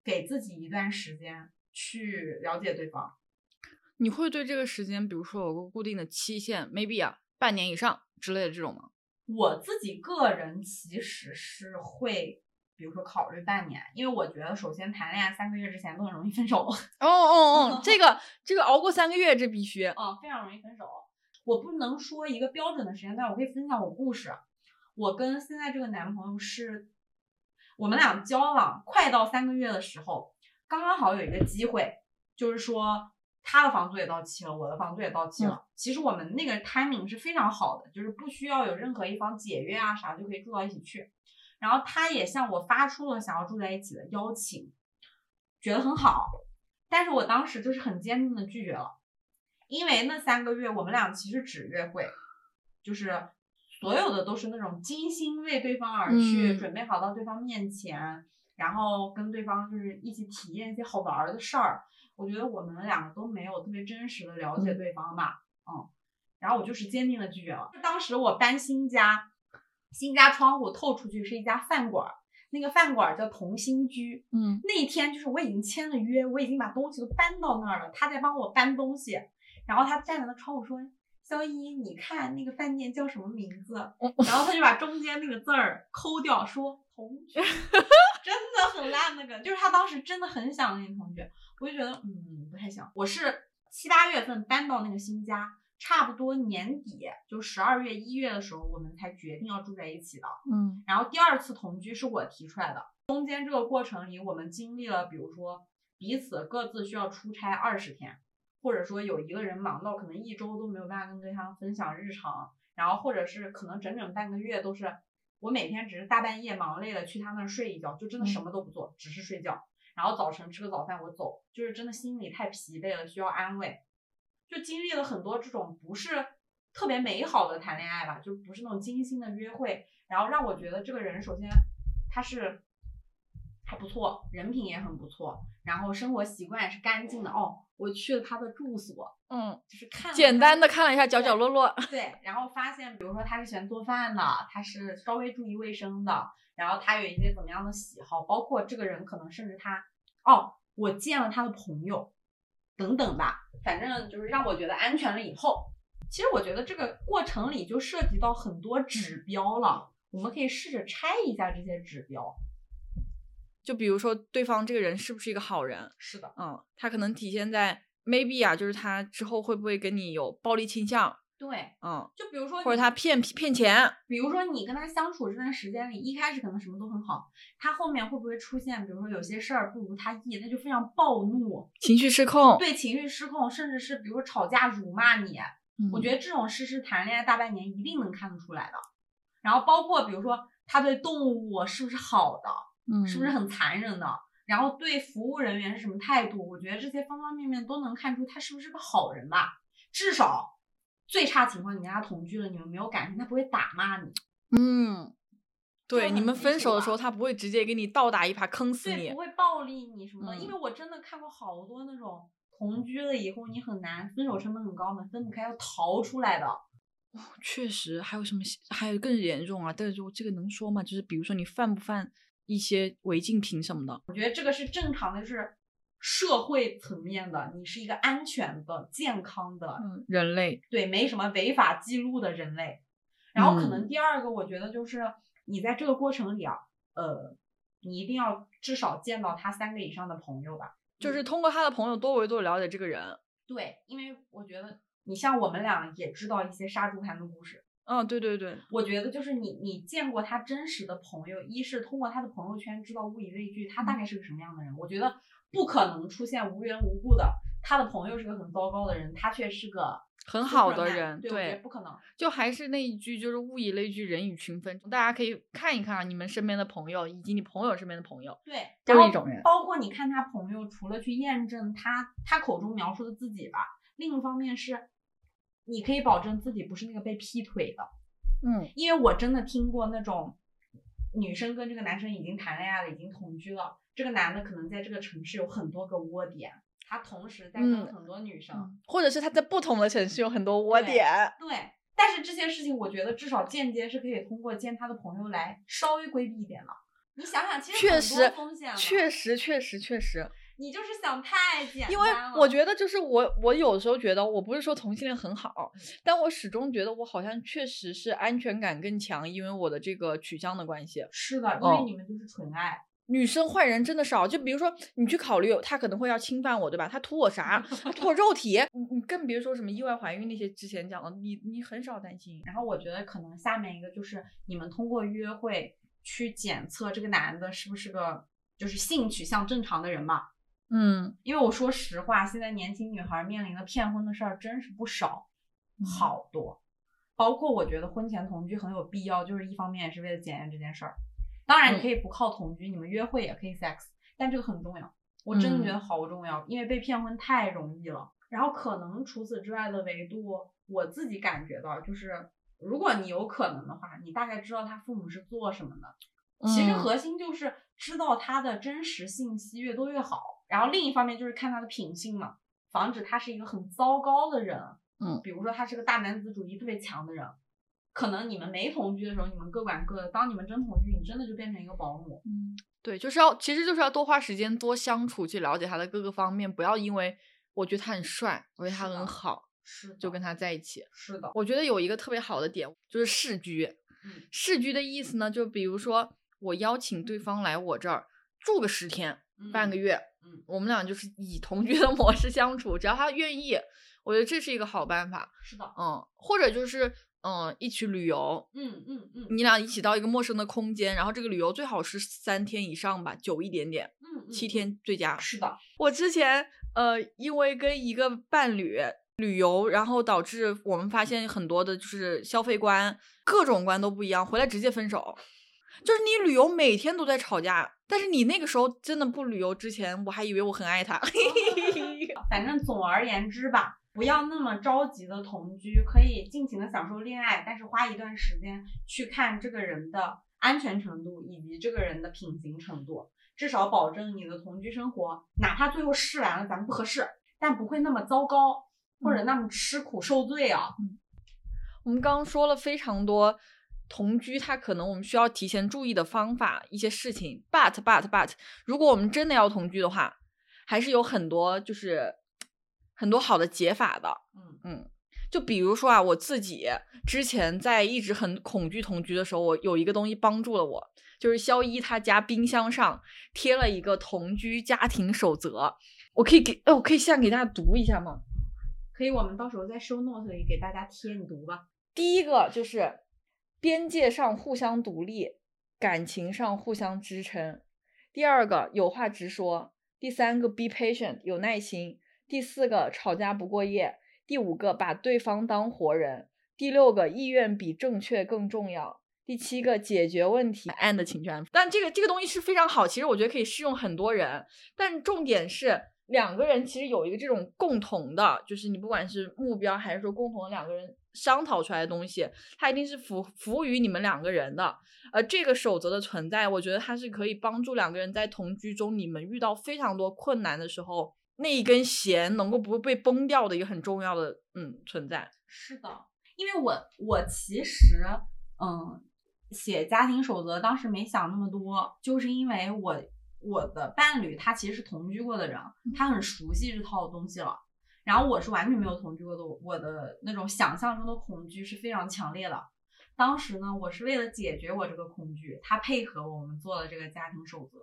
给自己一段时间去了解对方。你会对这个时间，比如说有个固定的期限，maybe 啊，半年以上之类的这种吗？我自己个人其实是会，比如说考虑半年，因为我觉得首先谈恋爱三个月之前都很容易分手。哦哦哦，这个 这个熬过三个月，这必须。啊，非常容易分手。我不能说一个标准的时间段，我可以分享我故事。我跟现在这个男朋友是，我们俩交往快到三个月的时候，刚刚好有一个机会，就是说他的房租也到期了，我的房租也到期了。其实我们那个 timing 是非常好的，就是不需要有任何一方解约啊啥，就可以住到一起去。然后他也向我发出了想要住在一起的邀请，觉得很好，但是我当时就是很坚定的拒绝了。因为那三个月我们俩其实只约会，就是所有的都是那种精心为对方而去，嗯准备好到对方面前，然后跟对方就是一起体验一些好玩儿的事儿。我觉得我们两个都没有特别真实的了解嗯对方吧，嗯，然后我就是坚定的拒绝了。当时我搬新家，新家窗户透出去是一家饭馆儿，那个饭馆儿叫同心居，嗯，那一天就是我已经签了约，我已经把东西都搬到那儿了，他在帮我搬东西，然后他站在那窗户说：“肖一，你看那个饭店叫什么名字？”然后他就把中间那个字儿抠掉，说“同居 ”，真的很烂那个，就是他当时真的很想那个同居，我就觉得嗯不太想。我是七八月份搬到那个新家，差不多年底就十二月一月的时候，我们才决定要住在一起的。嗯然后第二次同居是我提出来的，中间这个过程里，我们经历了，比如说彼此各自需要出差二十天，或者说有一个人忙到可能一周都没有办法跟对方分享日常，然后或者是可能整整半个月都是我每天只是大半夜忙累了去他那儿睡一觉，就真的什么都不做，只是睡觉，然后早晨吃个早饭我走，就是真的心里太疲惫了，需要安慰，就经历了很多这种不是特别美好的谈恋爱吧，就不是那种精心的约会，然后让我觉得这个人首先他是还不错，人品也很不错，然后生活习惯也是干净的哦。我去了他的住所，嗯，就是看了简单的看了一下角角落落。对，然后发现，比如说他是喜欢做饭的，他是稍微注意卫生的，然后他有一些怎么样的喜好，包括这个人可能甚至他，哦，我见了他的朋友，等等吧，反正就是让我觉得安全了以后，其实我觉得这个过程里就涉及到很多指标了，我们可以试着拆一下这些指标。就比如说对方这个人是不是一个好人？是的，嗯，他可能体现在 maybe 啊，就是他之后会不会跟你有暴力倾向？对，嗯，就比如说或者他骗骗钱？比如说你跟他相处这段时间里，一开始可能什么都很好，他后面会不会出现，比如说有些事儿不如他意，他就非常暴怒，情绪失控？对情绪失控，甚至是比如说吵架辱骂你，我觉得得这种事是谈恋爱大半年一定能看得出来的。然后包括比如说他对动物是不是好的，嗯是不是很残忍的，然后对服务人员是什么态度，我觉得这些方方面面都能看出他是不是个好人吧。至少最差情况你跟他同居了，你们没有感情，他不会打骂你。嗯，对，你们分手的时候，他不会直接给你倒打一耙，坑死对，你不。会暴力你什么的，因嗯为我真的看过好多那种同居了以后你很难分手成本很高嘛，分不开要逃出来的。确实，还有什么？还有更严重啊！但是我这个能说吗？就是比如说你犯不犯一些违禁品什么的？我觉得这个是正常的，就是社会层面的，你是一个安全的、健康的，嗯，人类，对，没什么违法记录的人类。然后可嗯能第二个，我觉得就是你在这个过程里啊，呃，你一定要至少见到他三个以上的朋友吧。就是通过他的朋友多维度了解这个人。对，因为我觉得你像我们俩也知道一些杀猪盘的故事，嗯，对对对，我觉得就是你你见过他真实的朋友，一是通过他的朋友圈知道物以类聚，他大概是个什么样的人。我觉得不可能出现无缘无故的，他的朋友是个很糟糕的人，他却是个很好的人对，对不可能。就还是那一句，就是物以类聚，人以群分。大家可以看一看啊你们身边的朋友，以及你朋友身边的朋友。对，都然后是一种人包括你看他朋友，除了去验证他他口中描述的自己吧，另一方面是，你可以保证自己不是那个被劈腿的。嗯因为我真的听过那种女生跟这个男生已经谈恋爱了，已经同居了，这个男的可能在这个城市有很多个窝点，他同时在跟嗯很多女生。或者是他在不同的城市有很多窝点。对，但是这些事情，我觉得至少间接是可以通过见他的朋友来稍微规避一点的。你想想，其实很多确实风险，确，实，确实，确实，你就是想太简单因为我觉得，就是我，我有时候觉得，我不是说同性恋很好，但我始终觉得我好像确实是安全感更强，因为我的这个取向的关系。是的，因哦为你们就是纯爱。女生坏人真的少，就比如说你去考虑，他可能会要侵犯我，对吧？他图我啥？他图我肉体，你你更别说什么意外怀孕那些之前讲的，你你很少担心。然后我觉得可能下面一个就是你们通过约会去检测这个男的是不是个就是性取向正常的人嘛。嗯，因为我说实话，现在年轻女孩面临的骗婚的事儿真是不少，好多。包括我觉得婚前同居很有必要，就是一方面也是为了检验这件事儿。当然，你可以不靠同居，你们约会也可以 sex，但这个很重要。我真的觉得好重要，因为被骗婚太容易了。然后可能除此之外的维度，我自己感觉到就是，如果你有可能的话，你大概知道他父母是做什么的。其实嗯核心就是知道他的真实信息越多越好。然后另一方面就是看他的品性嘛，防止他是一个很糟糕的人。嗯比如说他是个大男子主义特别强的人，可能你们没同居的时候，你们各管各的；当你们真同居，你真的就变成一个保姆。嗯，对，就是要，其实就是要多花时间，多相处，去了解他的各个方面，不要因为我觉得他很帅，我觉得他很好，是的，就跟他在一起。是的，我觉得有一个特别好的点就是市居。嗯市居的意思呢，就比如说我邀请对方来我这儿住个十天、半个月，嗯，我们俩就是以同居的模式相处，只要他愿意，我觉得这是一个好办法。是的，嗯，或者就是嗯一起旅游，嗯嗯嗯你俩一起到一个陌生的空间，然后这个旅游最好是三天以上吧，久一点点，嗯，嗯七天最佳。是的，我之前呃，因为跟一个伴侣旅游，然后导致我们发现很多的就是消费观，各种观都不一样，回来直接分手。就是你旅游每天都在吵架，但是你那个时候真的不旅游之前，我还以为我很爱他。反正总而言之吧，不要那么着急的同居，可以尽情的享受恋爱，但是花一段时间去看这个人的安全程度以及这个人的品行程度，至少保证你的同居生活，哪怕最后试完了咱们不合适，但不会那么糟糕，或者那么吃苦受罪啊。我们刚刚说了非常多同居，它可能我们需要提前注意的方法，一些事情。But but but，如果我们真的要同居的话，还是有很多就是很多好的解法的。嗯嗯，就比如说啊，我自己之前在一直很恐惧同居的时候，我有一个东西帮助了我，就是肖一他家冰箱上贴了一个同居家庭守则，我可以给，哎，我可以现在给大家读一下吗？可以，我们到时候在 show note 里给大家贴，你读吧。第一个就是边界上互相独立，感情上互相支撑；第二个有话直说；第三个 be patient 有耐心；第四个吵架不过夜；第五个把对方当活人；第六个意愿比正确更重要；第七个解决问题 and 情绪安抚。但这个这个东西是非常好，其实我觉得可以适用很多人，但重点是。两个人其实有一个这种共同的，就是你不管是目标还是说共同的两个人商讨出来的东西，它一定是服服务于你们两个人的。而这个守则的存在，我觉得它是可以帮助两个人在同居中，你们遇到非常多困难的时候，那一根弦能够不被崩掉的一个很重要的嗯存在。是的，因为我我其实嗯写家庭守则当时没想那么多，就是因为我我的伴侣他其实是同居过的人，他很熟悉这套东西了。然后我是完全没有同居过的，我的那种想象中的恐惧是非常强烈的。当时呢，我是为了解决我这个恐惧，他配合我们做了这个家庭守则。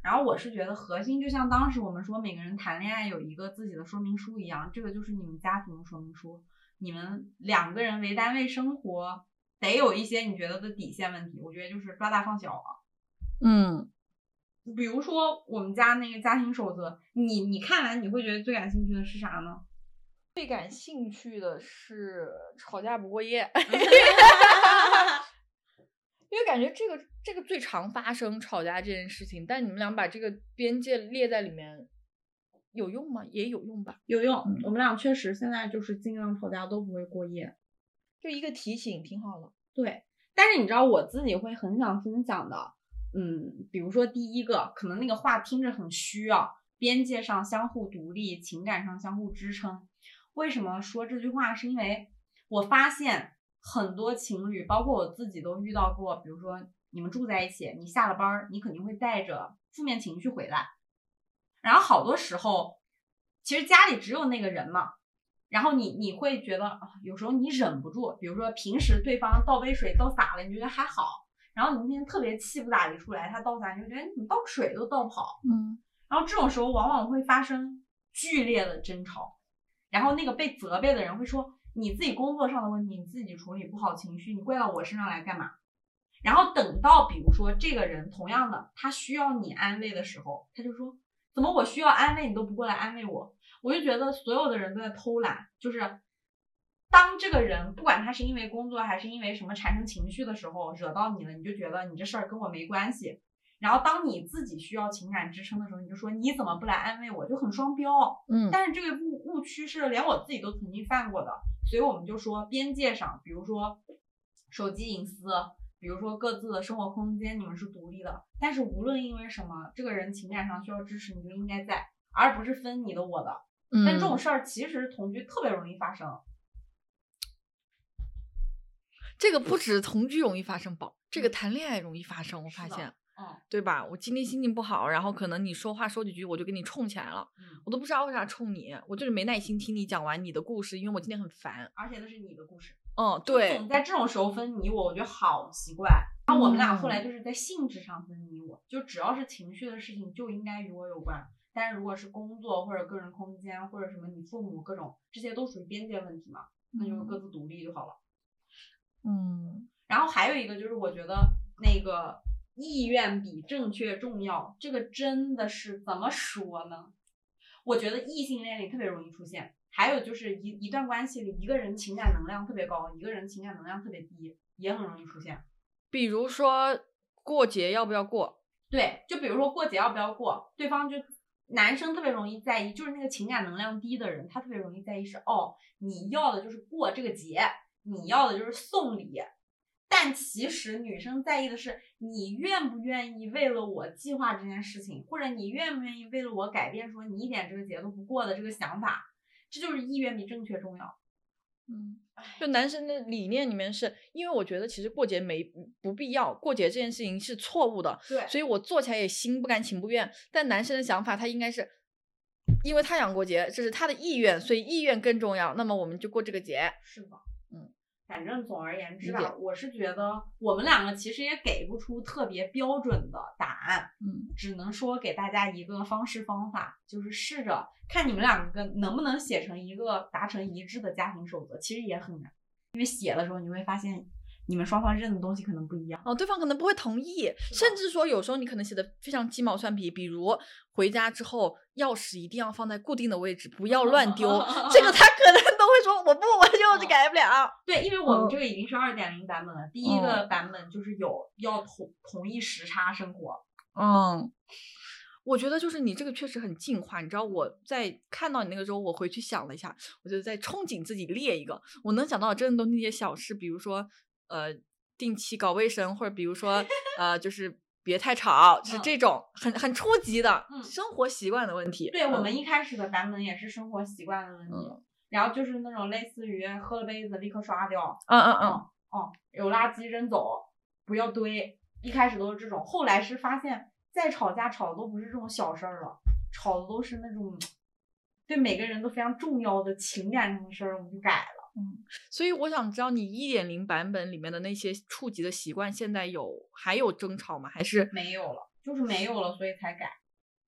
然后我是觉得核心就像当时我们说每个人谈恋爱有一个自己的说明书一样，这个就是你们家庭的说明书。你们两个人为单位生活，得有一些你觉得的底线问题。我觉得就是抓大放小啊。嗯，比如说我们家那个家庭守则，你你看完你会觉得最感兴趣的是啥呢？最感兴趣的是吵架不过夜，因为感觉这个这个最常发生吵架这件事情，但你们俩把这个边界列在里面，有用吗？也有用吧，有用嗯。我们俩确实现在就是尽量吵架都不会过夜。就一个提醒，挺好的。对，但是你知道我自己会很想分享的，嗯，比如说第一个，可能那个话听着很虚啊，边界上相互独立，情感上相互支撑。为什么说这句话？是因为我发现很多情侣，包括我自己都遇到过，比如说你们住在一起，你下了班，你肯定会带着负面情绪回来，然后好多时候，其实家里只有那个人嘛。然后你你会觉得，有时候你忍不住，比如说平时对方倒杯水倒洒了，你觉得还好，然后你那天特别气不打一处来，他倒洒，你就觉得你怎么倒水都倒不好，嗯，然后这种时候往往会发生剧烈的争吵，然后那个被责备的人会说你自己工作上的问题你自己处理不好情绪，你怪到我身上来干嘛？然后等到比如说这个人同样的他需要你安慰的时候，他就说怎么我需要安慰你都不过来安慰我？我就觉得所有的人都在偷懒，就是当这个人不管他是因为工作还是因为什么产生情绪的时候惹到你了，你就觉得你这事儿跟我没关系。然后当你自己需要情感支撑的时候，你就说你怎么不来安慰我，就很双标。嗯但是这个误误区是连我自己都曾经犯过的，所以我们就说边界上，比如说手机隐私，比如说各自的生活空间，你们是独立的。但是无论因为什么，这个人情感上需要支持，你就应该在，而不是分你的我的。嗯但这种事儿其实同居特别容易发生。这个不止同居容易发生，宝，这个谈恋爱容易发生，我发现，嗯对吧？我今天心情不好，然后可能你说话说几句，我就给你冲起来了，嗯，我都不知道为啥冲你，我就是没耐心听你讲完你的故事，因为我今天很烦。而且那是你的故事。嗯，对总，在这种时候分你我，我觉得好奇怪。然后我们俩后来就是在性质上分你我，就只要是情绪的事情就应该与我有关。但是如果是工作或者个人空间或者什么你父母各种，这些都属于边界问题嘛，那就各自独立就好了。嗯然后还有一个就是我觉得那个意愿比正确重要，这个真的是怎么说呢？我觉得异性恋里特别容易出现。还有就是一一段关系里，一个人情感能量特别高，一个人情感能量特别低，也很容易出现。比如说过节要不要过？对，就比如说过节要不要过，对方就男生特别容易在意，就是那个情感能量低的人，他特别容易在意是哦，你要的就是过这个节，你要的就是送礼。但其实女生在意的是你愿不愿意为了我计划这件事情，或者你愿不愿意为了我改变说你一点这个节都不过的这个想法，这就是意愿比正确重要。嗯，就男生的理念里面是，因为我觉得其实过节没不必要，过节这件事情是错误的，对所以我做起来也心不甘情不愿。但男生的想法，他应该是，因为他想过节，这是他的意愿，所以意愿更重要。那么我们就过这个节。是的，嗯，反正总而言之吧，我是觉得我们两个其实也给不出特别标准的答案。嗯只能说给大家一个方式方法，就是试着看你们两个能不能写成一个达成一致的家庭守则。其实也很难，因为写的时候你会发现你们双方认的东西可能不一样。哦，对方可能不会同意，甚至说有时候你可能写的非常鸡毛蒜皮，比如回家之后钥匙一定要放在固定的位置，不要乱丢，这个他可能都会说我不，我就是改不了。对，因为我嗯们这个已经是二点零版本了，第一个版本就是有要同同一时差生活。嗯，我觉得就是你这个确实很进化。你知道我在看到你那个时候，我回去想了一下，我就在憧憬自己列一个。我能想到的真的都那些小事，比如说呃定期搞卫生，或者比如说呃就是别太吵，就是嗯这种很很初级的嗯生活习惯的问题。对我们嗯一开始的版本也是生活习惯的问题，嗯然后就是那种类似于喝了杯子立刻刷掉，嗯嗯嗯，哦，有垃圾扔走，不要堆。一开始都是这种，后来是发现再吵架吵的都不是这种小事儿了，吵的都是那种对每个人都非常重要的情感上的事儿，我们就改了。所以我想知道你一点零版本里面的那些触及的习惯，现在有还有争吵吗？还是没有了，就是没有了，所以才改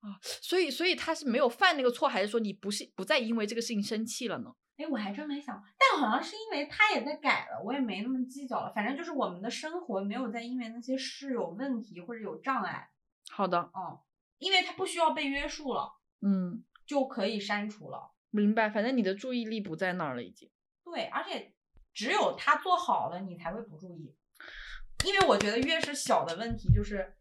啊。所以所以他是没有犯那个错，还是说你不是不再因为这个事情生气了呢？哎，我还真没想，但好像是因为他也在改了，我也没那么计较了。反正就是我们的生活没有再因为那些事有问题或者有障碍，好的，嗯，因为他不需要被约束了，嗯，就可以删除了。明白。反正你的注意力不在那儿了，已经。对，而且只有他做好了，你才会不注意。因为我觉得越是小的问题，就是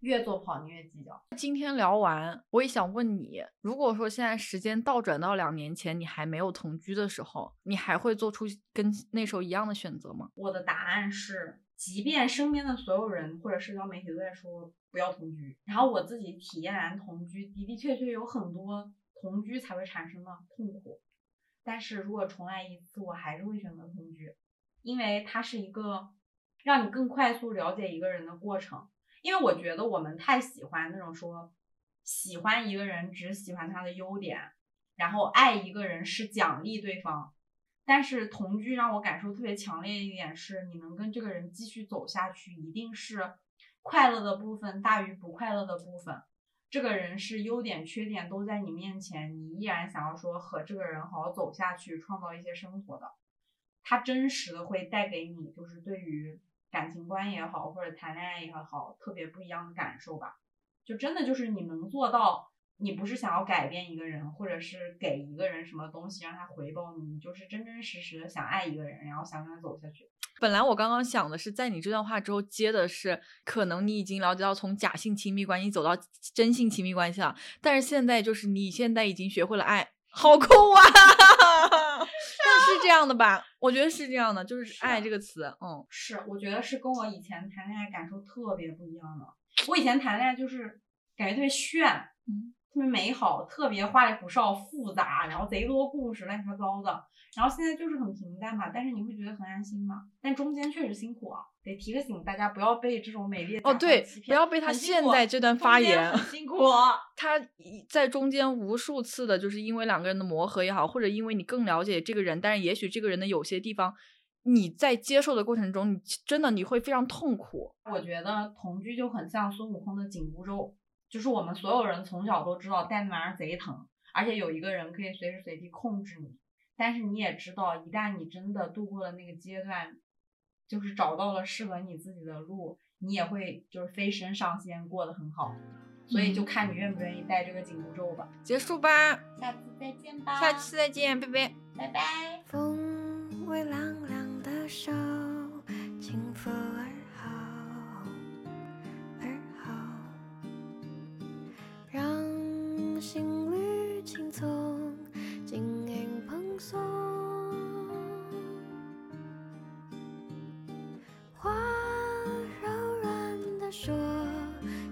越做不好，你越计较。今天聊完，我也想问你，如果说现在时间倒转到两年前，你还没有同居的时候，你还会做出跟那时候一样的选择吗？我的答案是，即便身边的所有人或者社交媒体都在说不要同居，然后我自己体验完同居，的的确确有很多同居才会产生的痛苦。但是如果重来一次，我还是会选择同居，因为它是一个让你更快速了解一个人的过程。因为我觉得我们太喜欢那种说，喜欢一个人只喜欢他的优点，然后爱一个人是奖励对方。但是同居让我感受特别强烈一点是，你能跟这个人继续走下去，一定是快乐的部分大于不快乐的部分。这个人是优点缺点都在你面前，你依然想要说和这个人好好走下去，创造一些生活的，他真实的会带给你就是对于感情观也好，或者谈恋爱也好，特别不一样的感受吧。就真的就是你能做到，你不是想要改变一个人，或者是给一个人什么东西让他回报你，你就是真真实实的想爱一个人，然后想跟他走下去。本来我刚刚想的是，在你这段话之后接的是，可能你已经了解到从假性亲密关系走到真性亲密关系了，但是现在就是你现在已经学会了爱，好酷啊！是是这样的吧？我觉得是这样的，就是是爱这个词，嗯，是，我觉得是跟我以前谈恋爱感受特别不一样的。我以前谈恋爱就是感觉特别炫，嗯，特别美好，特别花里胡哨、复杂，然后贼多故事，乱七八糟的。然后现在就是很平淡吧，但是你会觉得很安心嘛。但中间确实辛苦啊，得提个醒大家，不要被这种美丽的哦对不要被他现在这段发言很辛苦。他一在中间无数次的，就是因为两个人的磨合也好，或者因为你更了解这个人，但是也许这个人的有些地方，你在接受的过程中，你真的你会非常痛苦。我觉得同居就很像孙悟空的紧箍咒，就是我们所有人从小都知道戴那玩意儿贼疼，而且有一个人可以随时随地控制你。但是你也知道，一旦你真的度过了那个阶段，就是找到了适合你自己的路，你也会就是飞身上仙，过得很好。所以就看你愿不愿意戴这个紧箍咒吧。结束吧，下次再见吧，下期再见，拜拜。拜拜。风微凉凉的手，轻抚心率轻松，晶莹蓬松。话柔软的说，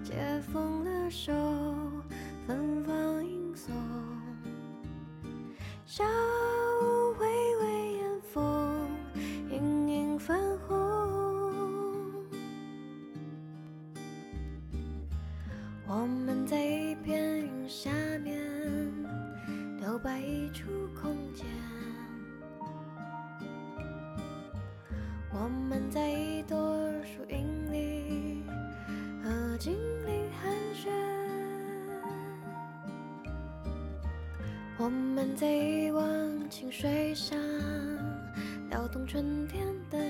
解封了手，芬芳吟诵。出空间。我们在一朵树荫里，和精灵寒暄。我们在一汪清水上撩动春天的